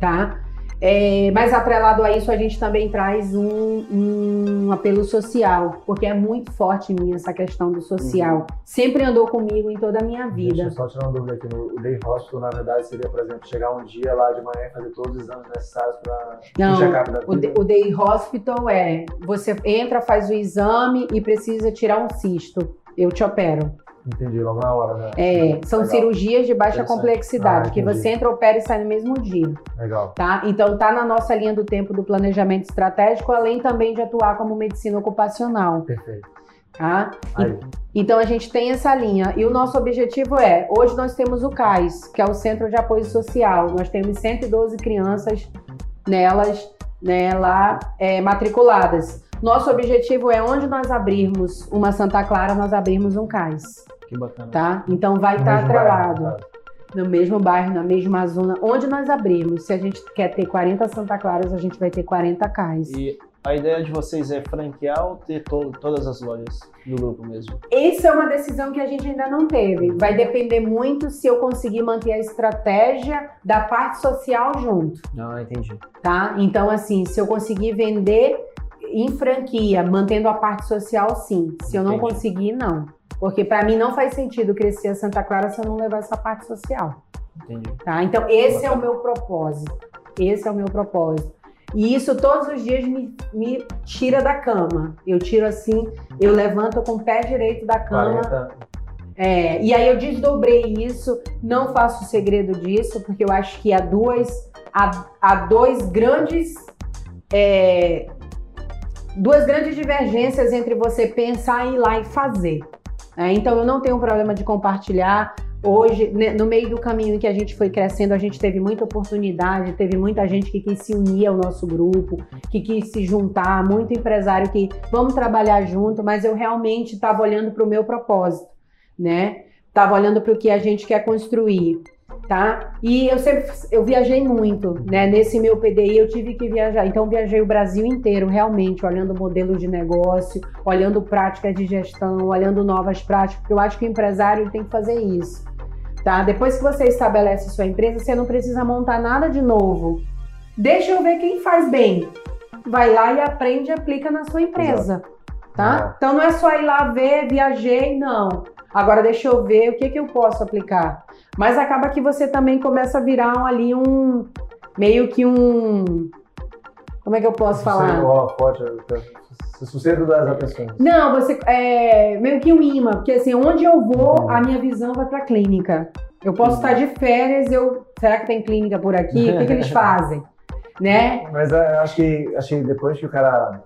tá? É, mas atrelado a isso, a gente também traz um, um, apelo social, porque é muito forte em mim essa questão do social. Uhum. Sempre andou comigo em toda a minha vida. Deixa eu só tirar uma dúvida aqui. O Day Hospital, na verdade, seria, por exemplo, chegar um dia lá de manhã e fazer todos os exames necessários para o check-up da vida? O, o Day Hospital é, você entra, faz o exame e precisa tirar um cisto. Eu te opero. Entendi, logo na hora, né? É, são Legal. cirurgias de baixa complexidade, ah, que você entra, opera e sai no mesmo dia. Legal. Tá? Então tá na nossa linha do tempo do planejamento estratégico, além também de atuar como medicina ocupacional. Perfeito. Tá? E, então a gente tem essa linha. E o nosso objetivo é, hoje nós temos o CAIS, que é o Centro de Apoio Social. Nós temos 112 crianças nelas, né, lá é, matriculadas. Nosso objetivo é onde nós abrirmos uma Santa Clara, nós abrirmos um cais. Que bacana. Tá? Então vai estar tá atrelado. Bairro, no mesmo bairro, na mesma zona, onde nós abrimos. Se a gente quer ter 40 Santa Claras, a gente vai ter 40 cais. E a ideia de vocês é franquear ou ter to todas as lojas do grupo mesmo? Essa é uma decisão que a gente ainda não teve. Vai depender muito se eu conseguir manter a estratégia da parte social junto. Ah, entendi. Tá? Então, assim, se eu conseguir vender em franquia, mantendo a parte social, sim. Se eu não conseguir, não. Porque para mim não faz sentido crescer a Santa Clara se eu não levar essa parte social. Entendi. Tá? Então, esse é o meu propósito. Esse é o meu propósito. E isso todos os dias me, me tira da cama. Eu tiro assim, eu levanto com o pé direito da cama. 40. É, e aí eu desdobrei isso, não faço segredo disso, porque eu acho que há duas, há, há dois grandes é, duas grandes divergências entre você pensar em ir lá e fazer. É, então eu não tenho problema de compartilhar. Hoje, né, no meio do caminho em que a gente foi crescendo, a gente teve muita oportunidade, teve muita gente que quis se unir ao nosso grupo, que quis se juntar, muito empresário que vamos trabalhar junto, mas eu realmente estava olhando para o meu propósito, né? Estava olhando para o que a gente quer construir tá? E eu sempre eu viajei muito, né? Nesse meu PDI eu tive que viajar. Então viajei o Brasil inteiro, realmente, olhando modelos de negócio, olhando práticas de gestão, olhando novas práticas, porque eu acho que o empresário tem que fazer isso. Tá? Depois que você estabelece sua empresa, você não precisa montar nada de novo. Deixa eu ver quem faz bem. Vai lá e aprende e aplica na sua empresa, Exato. tá? Então não é só ir lá ver, viajei, não Agora deixa eu ver o que, que eu posso aplicar. Mas acaba que você também começa a virar um, ali um meio que um como é que eu posso falar? Sucesso das atenções. Não, você é meio que um imã, porque assim, onde eu vou, a minha visão vai para a clínica. Eu posso estar de férias, eu será que tem clínica por aqui? O que, que eles fazem? né? Mas é, acho que, acho que depois que o cara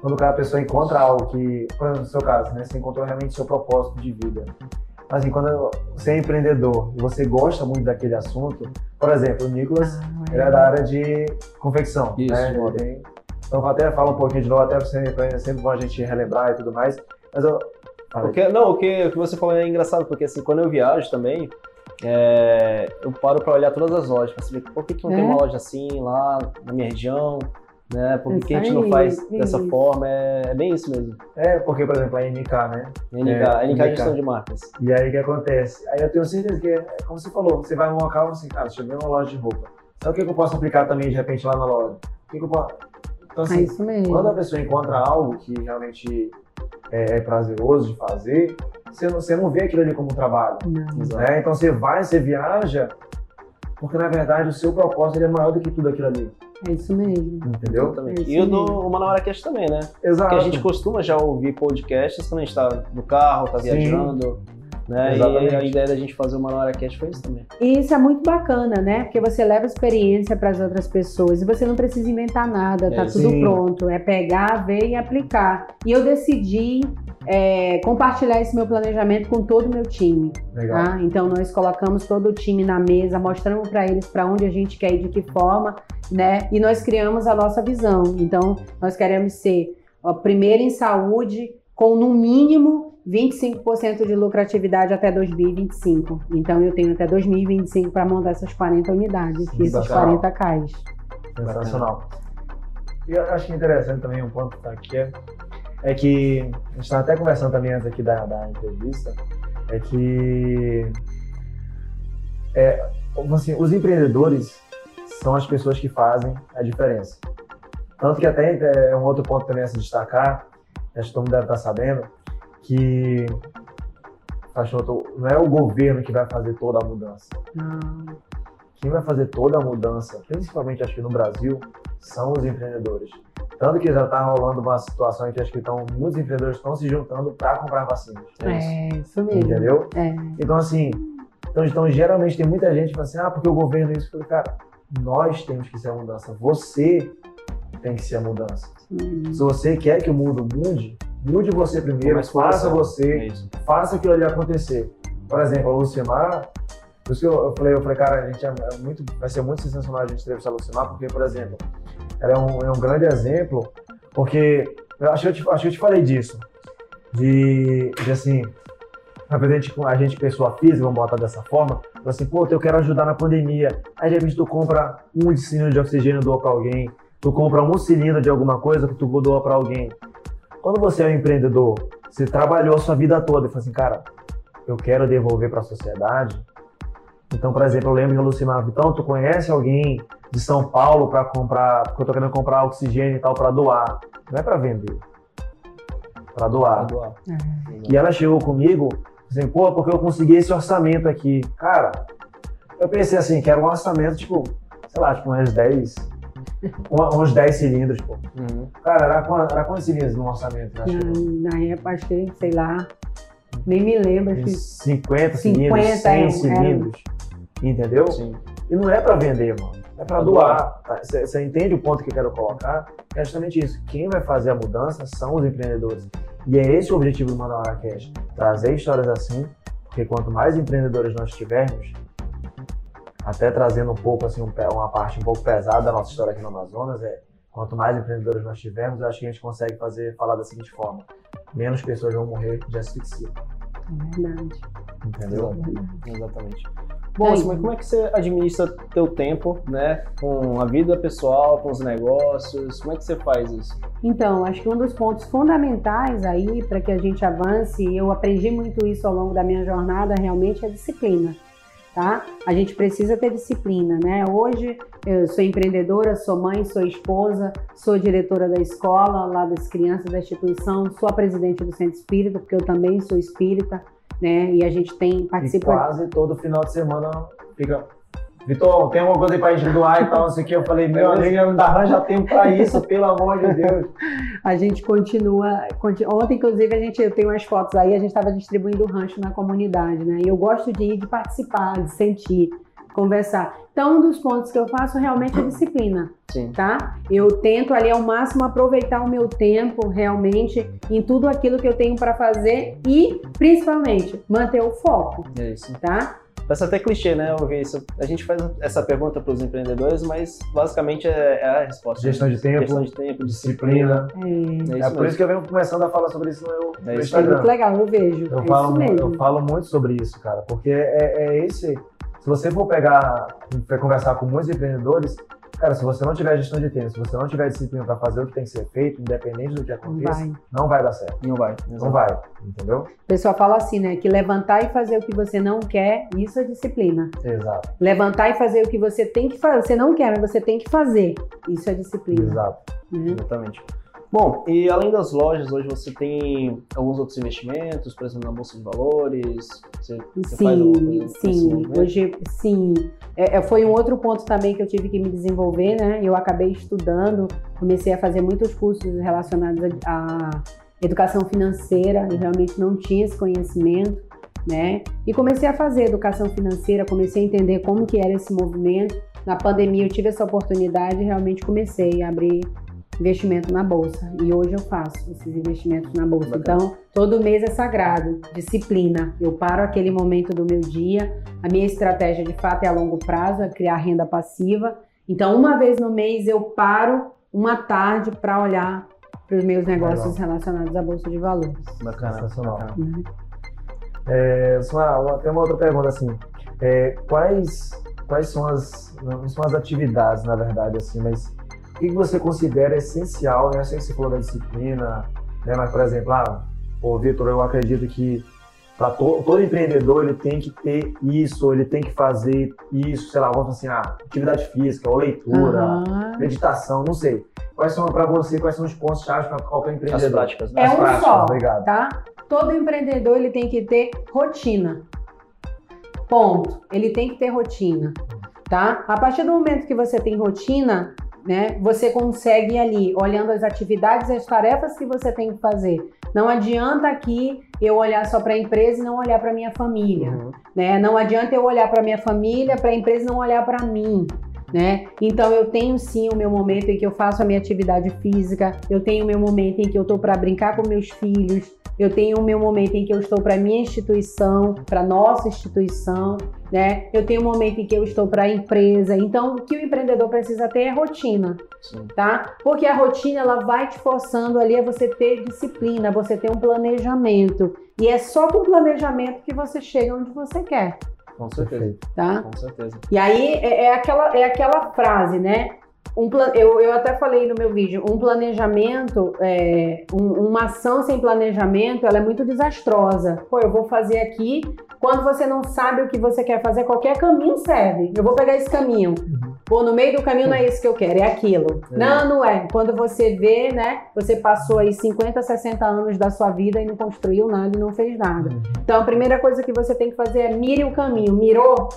quando a pessoa encontra algo que, por exemplo, no seu caso, né, você encontrou realmente seu propósito de vida. Assim, quando você é empreendedor e você gosta muito daquele assunto, por exemplo, o Nicolas, ah, ele é da área de confecção, Isso, né? Tem, então, até fala um pouquinho de novo, até sempre, é sempre bom a gente relembrar e tudo mais. Mas eu. Porque, não, o que, o que você falou é engraçado, porque assim, quando eu viajo também, é, eu paro para olhar todas as lojas, para saber por que, que não é. tem uma loja assim lá na minha região, né? Por que a gente não faz dessa forma? É, é, bem isso mesmo. É, porque, por exemplo, a NK, né? NK, é, NK é gestão de marcas. E aí o que acontece? Aí eu tenho certeza que, como você falou, você vai num local assim, cara, deixa eu ver uma loja de roupa. Sabe o que, eu posso aplicar também de repente lá na loja? O que, eu posso. Então, assim, é isso mesmo. quando a pessoa encontra algo que realmente é, é prazeroso de fazer, você não, você não vê aquilo ali como um trabalho. Né? Então você vai, você viaja, porque na verdade o seu propósito é maior do que tudo aquilo ali. É isso mesmo. Entendeu? Exatamente. É e o do Uma Hora Cast também, né? Exato. Porque a gente costuma já ouvir podcasts quando a gente está no carro, está viajando. Né? Exatamente. E a ideia da gente fazer uma hora cast foi isso também. E isso é muito bacana, né? Porque você leva experiência para as outras pessoas e você não precisa inventar nada, é, tá tudo sim. pronto. É pegar, ver e aplicar. E eu decidi é, compartilhar esse meu planejamento com todo o meu time. Legal. Tá? Então nós colocamos todo o time na mesa, mostramos para eles para onde a gente quer ir, de que forma, né? E nós criamos a nossa visão. Então nós queremos ser a primeira em saúde, com no mínimo 25% de lucratividade até 2025. Então eu tenho até 2025 para montar essas 40 unidades, esses 40 CAIs. Sensacional. E eu acho interessante também um ponto que está aqui é, é que a gente estava até conversando também antes aqui da, da entrevista, é que é, assim, os empreendedores são as pessoas que fazem a diferença. Tanto que até é um outro ponto também a se destacar, acho que todo mundo deve estar sabendo, que não é o governo que vai fazer toda a mudança. Não. Quem vai fazer toda a mudança, principalmente acho que no Brasil, são os empreendedores. Tanto que já está rolando uma situação em que acho que estão, muitos empreendedores estão se juntando para comprar vacinas. É, é isso mesmo. Entendeu? É. Então, assim, então, então, geralmente tem muita gente que fala assim, ah, porque o governo é isso. Eu cara, nós temos que ser a mudança. Você tem que ser a mudança. Uhum. Se você quer que o mundo mude, mude você primeiro, faça você, é faça aquilo ali acontecer. Por exemplo, a Lucimar, por isso que eu, falei, eu falei, cara, a gente é, é muito, vai ser muito sensacional a gente entrevistar a Lucimar, porque, por exemplo, ela é um, é um grande exemplo, porque eu acho, que eu te, acho que eu te falei disso, de, de assim, a gente, a gente, pessoa física, vamos botar dessa forma, assim, pô, eu quero ajudar na pandemia, aí de repente tu compra um cilindro de oxigênio doa pra alguém, tu compra um cilindro de alguma coisa que tu doa para alguém. Quando você é um empreendedor, você trabalhou a sua vida toda e fala assim, cara, eu quero devolver para a sociedade. Então, por exemplo, eu lembro que a Lucimar Vitão, tu conhece alguém de São Paulo para comprar, porque eu tô querendo comprar oxigênio e tal para doar. Não é para vender, para doar. doar. Uhum. E ela chegou comigo, assim, pô, porque eu consegui esse orçamento aqui. Cara, eu pensei assim, que era um orçamento, tipo, sei lá, tipo umas 10, uns 10 cilindros, pô. Uhum. Cara, era, era quantos cilindros no orçamento? Né, na, na época, achei, sei lá, nem me lembro. Acho 50 cilindros, 100 é, cilindros, é. entendeu? Sim. E não é para vender, mano. É para doar. Você tá? entende o ponto que eu quero colocar? É justamente isso. Quem vai fazer a mudança são os empreendedores. E é esse o objetivo do Manual Cash. Trazer histórias assim, porque quanto mais empreendedores nós tivermos, até trazendo um pouco, assim, uma parte um pouco pesada da nossa história aqui no Amazonas, é quanto mais empreendedores nós tivermos, eu acho que a gente consegue fazer, falar da seguinte forma, menos pessoas vão morrer de asfixia. É verdade. Entendeu? É Exatamente. Bom, mas como é que você administra teu tempo, né, com a vida pessoal, com os negócios? Como é que você faz isso? Então, acho que um dos pontos fundamentais aí para que a gente avance, e eu aprendi muito isso ao longo da minha jornada, realmente é a disciplina tá? A gente precisa ter disciplina, né? Hoje eu sou empreendedora, sou mãe, sou esposa, sou diretora da escola, lá das crianças da instituição, sou a presidente do Centro Espírita, porque eu também sou espírita. né? E a gente tem participa quase todo final de semana fica. Vitor, tem alguma coisa aí pra gente doar e tal, não sei o que. Eu falei, meu amigo, não arranja tempo pra isso, pelo amor de Deus. a gente continua, conti- Ontem, inclusive, a gente eu tenho umas fotos aí, a gente estava distribuindo o rancho na comunidade, né? E eu gosto de ir, de participar, de sentir, conversar. Então, um dos pontos que eu faço realmente é disciplina, Sim. tá? Eu tento ali ao máximo aproveitar o meu tempo realmente em tudo aquilo que eu tenho para fazer e, principalmente, manter o foco, É isso. tá? Parece até clichê, né? Ouvir isso. A gente faz essa pergunta para os empreendedores, mas basicamente é, é a resposta. Gestão de tempo, Gestão de tempo, disciplina. É, É É, isso por isso que eu venho começando a falar sobre isso no, meu- É isso é Instagram. muito legal, eu vejo. Eu é falo, isso mesmo. eu falo muito sobre isso, cara, porque é, é esse. Se você for pegar, for conversar com muitos empreendedores, cara, se você não tiver gestão de tempo, se você não tiver disciplina para fazer o que tem que ser feito, independente do que aconteça, vai. não vai dar certo. Não vai. Não vai, entendeu? O pessoal fala assim, né? Que levantar e fazer o que você não quer, isso é disciplina. Exato, Levantar e fazer o que você tem que fazer. Você não quer, mas você tem que fazer. Isso é disciplina. exato. né? Exatamente. Bom, e além das lojas, hoje você tem alguns outros investimentos, por exemplo, na Bolsa de Valores? Você, você faz Sim, coisa nesse sim. Hoje, sim. É, é, foi um outro ponto também que eu tive que me desenvolver, né? Eu acabei estudando, comecei a fazer muitos cursos relacionados à educação financeira e realmente não tinha esse conhecimento, né? E comecei a fazer educação financeira, comecei a entender como que era esse movimento. Na pandemia eu tive essa oportunidade e realmente comecei a abrir investimento na bolsa. E hoje eu faço esses investimentos na bolsa. Bacana. Então, todo mês é sagrado, disciplina. Eu paro aquele momento do meu dia. A minha estratégia de fato é a longo prazo, é criar renda passiva. Então, uma vez no mês eu paro uma tarde para olhar para os meus negócios relacionados à bolsa de valores. Bacana. Sensacional. bacana. né? É, só uma, tem uma outra pergunta assim. É, quais, quais são as. Não são as atividades, na verdade, assim, mas o que você considera essencial, né? Eu sei que você falou da disciplina, né? Mas, por exemplo, ah, pô, Vitor, eu acredito que para to, todo empreendedor ele tem que ter isso, ele tem que fazer isso, sei lá, vamos assim, ah, atividade física, ou leitura, Aham. meditação, não sei. Quais são para você, quais são os pontos chave para qualquer As empreendedor? práticas, né? É As um práticas, só, obrigado. tá? Todo empreendedor ele tem que ter rotina. Ponto. Ele tem que ter rotina, tá? A partir do momento que você tem rotina, né, você consegue ali olhando as atividades e as tarefas que você tem que fazer. Não adianta aqui eu olhar só para a empresa e não olhar para minha família Uhum. né? Não adianta eu olhar para minha família, para a empresa e não olhar para mim, né? Então eu tenho sim o meu momento em que eu faço a minha atividade física, eu tenho o meu momento em que eu estou para brincar com meus filhos, eu tenho o meu momento em que eu estou para minha instituição, para nossa instituição, né? Eu tenho o momento em que eu estou para a empresa. Então o que o empreendedor precisa ter é rotina Sim. tá? Porque a rotina ela vai te forçando ali a você ter disciplina, você ter um planejamento. E é só com planejamento que você chega onde você quer, Com certeza. Tá? Com certeza. E aí é, é aquela, é aquela frase, né? Um plan... eu, eu até falei no meu vídeo, um planejamento, é, um- uma ação sem planejamento, ela é muito desastrosa. Pô, eu vou fazer aqui, quando você não sabe o que você quer fazer, qualquer caminho serve. Eu vou pegar esse caminho. Pô, no meio do caminho não é isso que eu quero, é aquilo. É. Não, não é. Quando você vê, né, você passou aí 50, 60 anos da sua vida e não construiu nada e não fez nada. Então, a primeira coisa que você tem que fazer é mire o caminho. Mirou?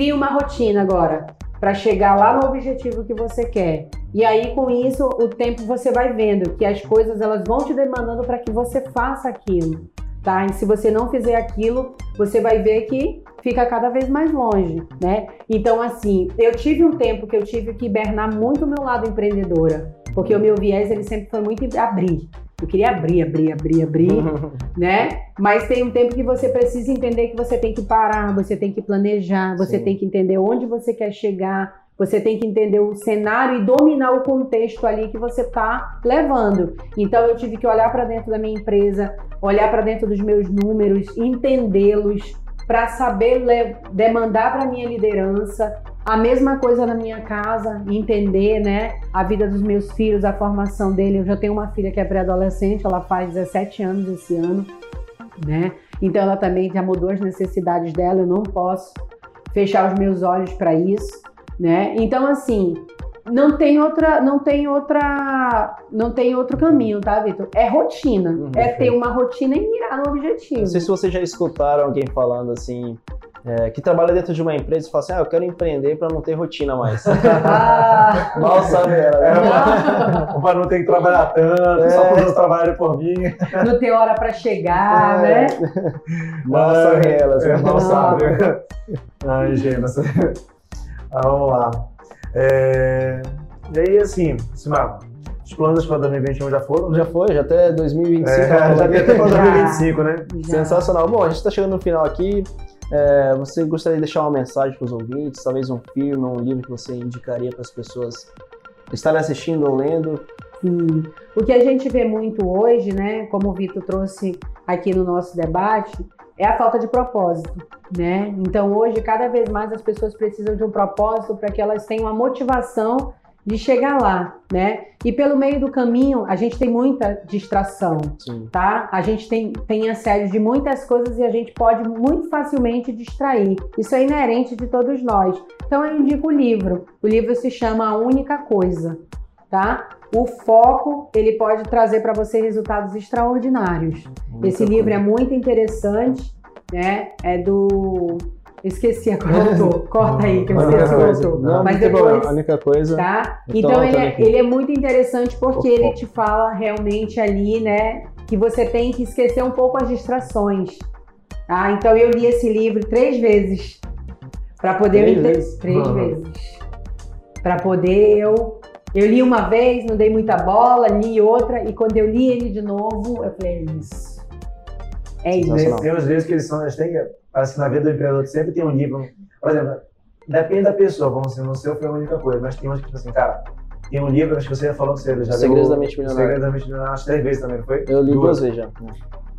Crie uma rotina agora para chegar lá no objetivo que você quer. E aí, com isso, o tempo você vai vendo que as coisas elas vão te demandando para que você faça aquilo, tá? E se você não fizer aquilo, você vai ver que fica cada vez mais longe, né? Então, assim, eu tive um tempo que eu tive que hibernar muito o meu lado empreendedora, porque o meu viés ele sempre foi muito abrir. Eu queria abrir, abrir, abrir, abrir né? Mas tem um tempo que você precisa entender que você tem que parar, você tem que planejar, você Sim. tem que entender onde você quer chegar, você tem que entender o cenário e dominar o contexto ali que você está levando. Então eu tive que olhar para dentro da minha empresa, olhar para dentro dos meus números, entendê-los para saber demandar para minha liderança. A mesma coisa na minha casa, entender, né, a vida dos meus filhos, a formação dele. Eu já tenho uma filha que é pré-adolescente, ela faz 17 anos esse ano, né? Então ela também já mudou as necessidades dela, eu não posso fechar os meus olhos para isso, né? Então assim, não tem outra, não tem outra, não tem outro caminho, tá, Vitor? É rotina. Uhum, é ter uma rotina e mirar no objetivo. Não sei se vocês já escutaram alguém falando assim, é, que trabalha dentro de uma empresa e fala assim, ah, eu quero empreender para não ter rotina mais. Ah, Mal sabe ela. É, né? não, Pra não ter que trabalhar tanto, só para os outros trabalharem por mim. não ter hora pra chegar, É. né? Mal sabe ela. É, mal Não. sabe. Ai, gente. Ah, vamos lá. É... E aí, assim, Simar, os planos para 2021 já foram? Já foi, já até 2025. É, já vai- tem até para Já. 2025, né? Já. Sensacional. Bom, a gente está chegando no final aqui. É, você gostaria de deixar uma mensagem para os ouvintes? Talvez um filme, um livro que você indicaria para as pessoas estarem assistindo ou lendo? Sim. O que a gente vê muito hoje, né, como o Vitor trouxe aqui no nosso debate, é a falta de propósito, né? Então hoje cada vez mais as pessoas precisam de um propósito para que elas tenham a motivação de chegar lá, né? E pelo meio do caminho a gente tem muita distração, Sim. tá? A gente tem, tem assédio de muitas coisas e a gente pode muito facilmente distrair. Isso é inerente de todos nós. Então eu indico o livro. O livro se chama A Única Coisa, tá? O foco, ele pode trazer para você resultados extraordinários. Esse Muita livro é muito interessante, né? É do... Esqueci agora o autor. Corta aí que eu A esqueci coisa. autor. Não, Mas depois... A única coisa. Tá? Então, Então ele é, ele é muito interessante porque O ele te fala realmente ali, né, que você tem que esquecer um pouco as distrações. Tá? Então eu li esse livro três vezes para poder Três ente- vezes? três Uhum. vezes para poder eu eu li uma vez, não dei muita bola, li outra e quando eu li ele de novo, eu falei é isso. É isso. Tem, tem uns livros que eles são, eles têm, que- parece que na vida do empreendedor sempre tem um livro, por exemplo, depende da pessoa, vamos dizer, no seu foi a única coisa, mas tem uns que, tipo assim, cara, tem um livro, acho que você já falou que você já Segredos leu da Mente Milionária. Segredos da Mente Milionária, acho que três vezes também, não foi? Eu li duas vezes já.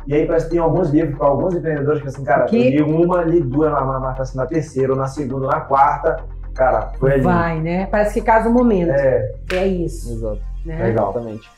E aí parece que tem alguns livros com alguns empreendedores que assim, cara, Que- eu li uma, li duas, na, na, na, assim, na terceira, ou na segunda, ou na quarta, cara, foi ali. Vai, né? Parece que casa o momento. É, É, isso, Exato. né? Legal. Exatamente.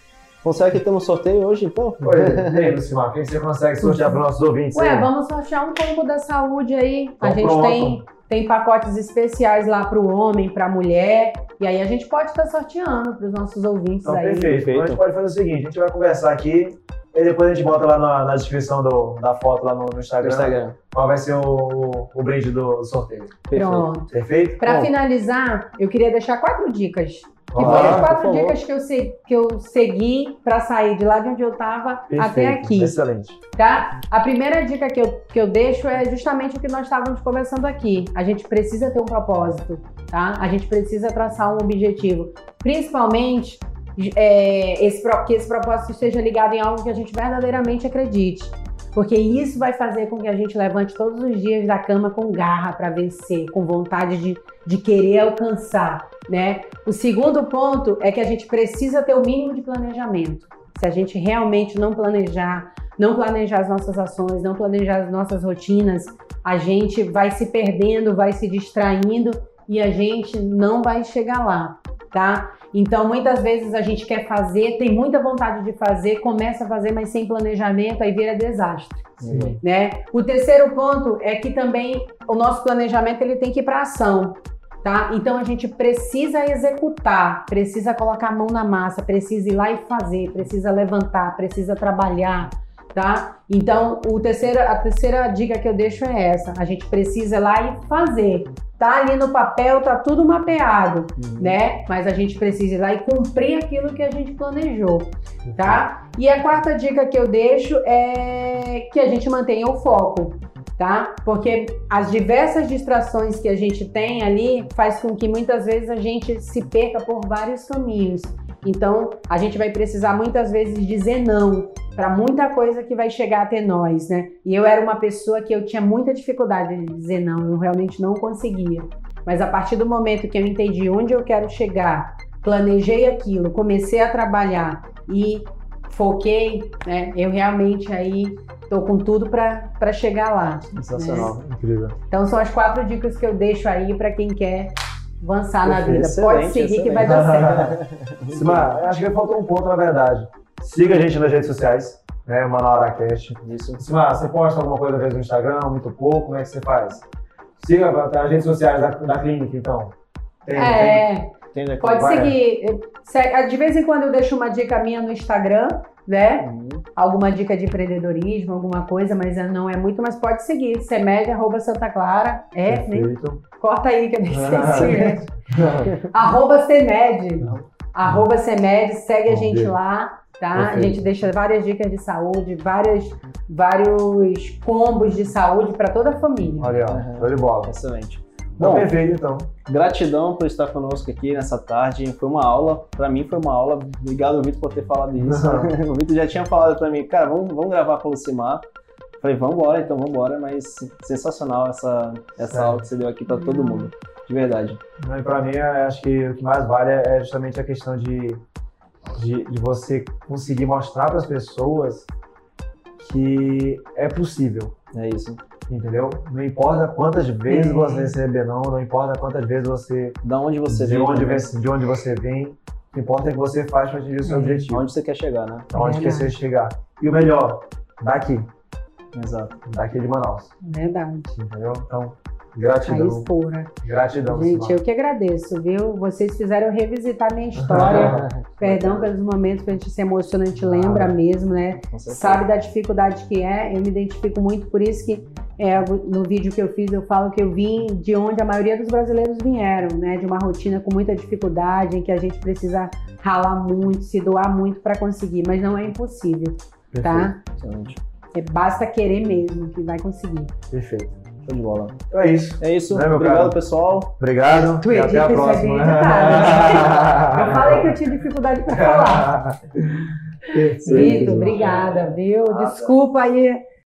Será que temos sorteio hoje, então? Oi, aí, Lucimar, quem você consegue sortear para os nossos ouvintes? Ué, aí? vamos sortear um combo da saúde aí. a Então gente pronto. tem, tem pacotes especiais lá para o homem, para a mulher. E aí a gente pode estar sorteando para os nossos ouvintes Então, aí. perfeito. Então, a gente pode fazer o seguinte: a gente vai conversar aqui e depois a gente bota lá na, na descrição do- da foto lá no, no Instagram, Instagram. qual vai ser o, o, o brinde do, sorteio. Perfeito. Pronto. Perfeito? Para finalizar, eu queria deixar quatro dicas. Vamos foram quatro dicas que eu, se- que eu segui para sair de lá de onde eu estava até aqui. Excelente. tá? A primeira dica que eu, que eu deixo é justamente o que nós estávamos conversando aqui. A gente precisa ter um propósito, tá? A gente precisa traçar um objetivo. Principalmente é, esse, que esse propósito esteja ligado em algo que a gente verdadeiramente acredite. Porque isso vai fazer com que a gente levante todos os dias da cama com garra para vencer, com vontade de, de querer alcançar, né? O segundo ponto é que a gente precisa ter o mínimo de planejamento. Se a gente realmente não planejar, não planejar as nossas ações, não planejar as nossas rotinas, a gente vai se perdendo, vai se distraindo e a gente não vai chegar lá, tá? Então, muitas vezes a gente quer fazer, tem muita vontade de fazer, começa a fazer, mas sem planejamento, aí vira desastre, Sim. né? O terceiro ponto é que também o nosso planejamento ele tem que ir para ação, tá? Então a gente precisa executar, precisa colocar a mão na massa, precisa ir lá e fazer, precisa levantar, precisa trabalhar, tá? Então, o terceiro, a terceira dica que eu deixo é essa: a gente precisa ir lá e fazer. Tá ali no papel, tá tudo mapeado, Uhum. né? Mas a gente precisa ir lá e cumprir aquilo que a gente planejou, tá? E a quarta dica que eu deixo é que a gente mantenha o foco, tá? Porque as diversas distrações que a gente tem ali faz com que muitas vezes a gente se perca por vários caminhos. Então, a gente vai precisar muitas vezes dizer não para muita coisa que vai chegar até nós, né? E eu era uma pessoa que eu tinha muita dificuldade de dizer não, eu realmente não conseguia. Mas a partir do momento que eu entendi onde eu quero chegar, planejei aquilo, comecei a trabalhar e foquei, né? Eu realmente aí tô com tudo para chegar lá. Sensacional. Incrível. Então são as quatro dicas que eu deixo aí para quem quer avançar na vida. Pode seguir que vai dar certo. Simar, acho que faltou um ponto, na verdade. Siga a gente nas redes sociais, né? Manoel Aracast. Isso. Simar, você posta alguma coisa às vezes no Instagram, muito pouco, como é que você faz? Siga as redes sociais da, da clínica, então. Tem, tem? É, Tem, né? Pode Vai. seguir. Se- De vez em quando eu deixo uma dica minha no Instagram, né? Uhum. Alguma dica de empreendedorismo, alguma coisa, mas não é muito, mas pode seguir. Semed, arroba Santa Clara. É, Perfeito. Corta aí que eu nem sei Ah. se é. Arroba Semed. Arroba Semed, segue a Vamos gente lá, tá? A Perfeito. gente deixa várias dicas de saúde, várias, vários combos de saúde para toda a família. Olha, Uhum. show de bola. Excelente. Bom, Bom, perfeito então. gratidão por estar conosco aqui nessa tarde. Foi uma aula, pra mim foi uma aula. Obrigado, Vitor, por ter falado isso. o Vitor já tinha falado pra mim, cara, vamos, vamos gravar com o Lucimar. Falei, vamos embora, então vamos embora, mas sensacional essa, essa Sério. aula que você deu aqui pra todo mundo. De verdade. Não, E pra mim, eu acho que o que mais vale é justamente a questão de, de, de você conseguir mostrar para as pessoas que é possível, É isso. entendeu? Não importa quantas vezes É. você receber não, não importa quantas vezes você Da onde você de veio, onde, vem, de onde você vem, o que importa é que você faz para atingir o seu É. objetivo, onde você quer chegar, né? aonde que Verdade. você chegar. E o melhor, daqui, Exato. daqui de Manaus, Verdade. entendeu? Então, Raiz gratidão, pura. gratidão. Gente, eu que agradeço, viu? Vocês fizeram revisitar minha história. Perdão pelos momentos que a gente se emociona, a gente lembra mesmo, né? Sabe da dificuldade que é. Eu me identifico muito, por isso que é, no vídeo que eu fiz eu falo que eu vim de onde a maioria dos brasileiros vieram, né? De uma rotina com muita dificuldade, em que a gente precisa ralar muito, se doar muito para conseguir, mas não é impossível, tá? Excelente. É, basta querer mesmo que vai conseguir. Perfeito. Show de bola. Então é isso. É isso. Né, Obrigado, caro? pessoal. Obrigado. Tu e até a próxima. tá? Eu falei que eu tinha dificuldade para falar. Perfeito. Vitor, obrigada, viu? Nada. Desculpa aí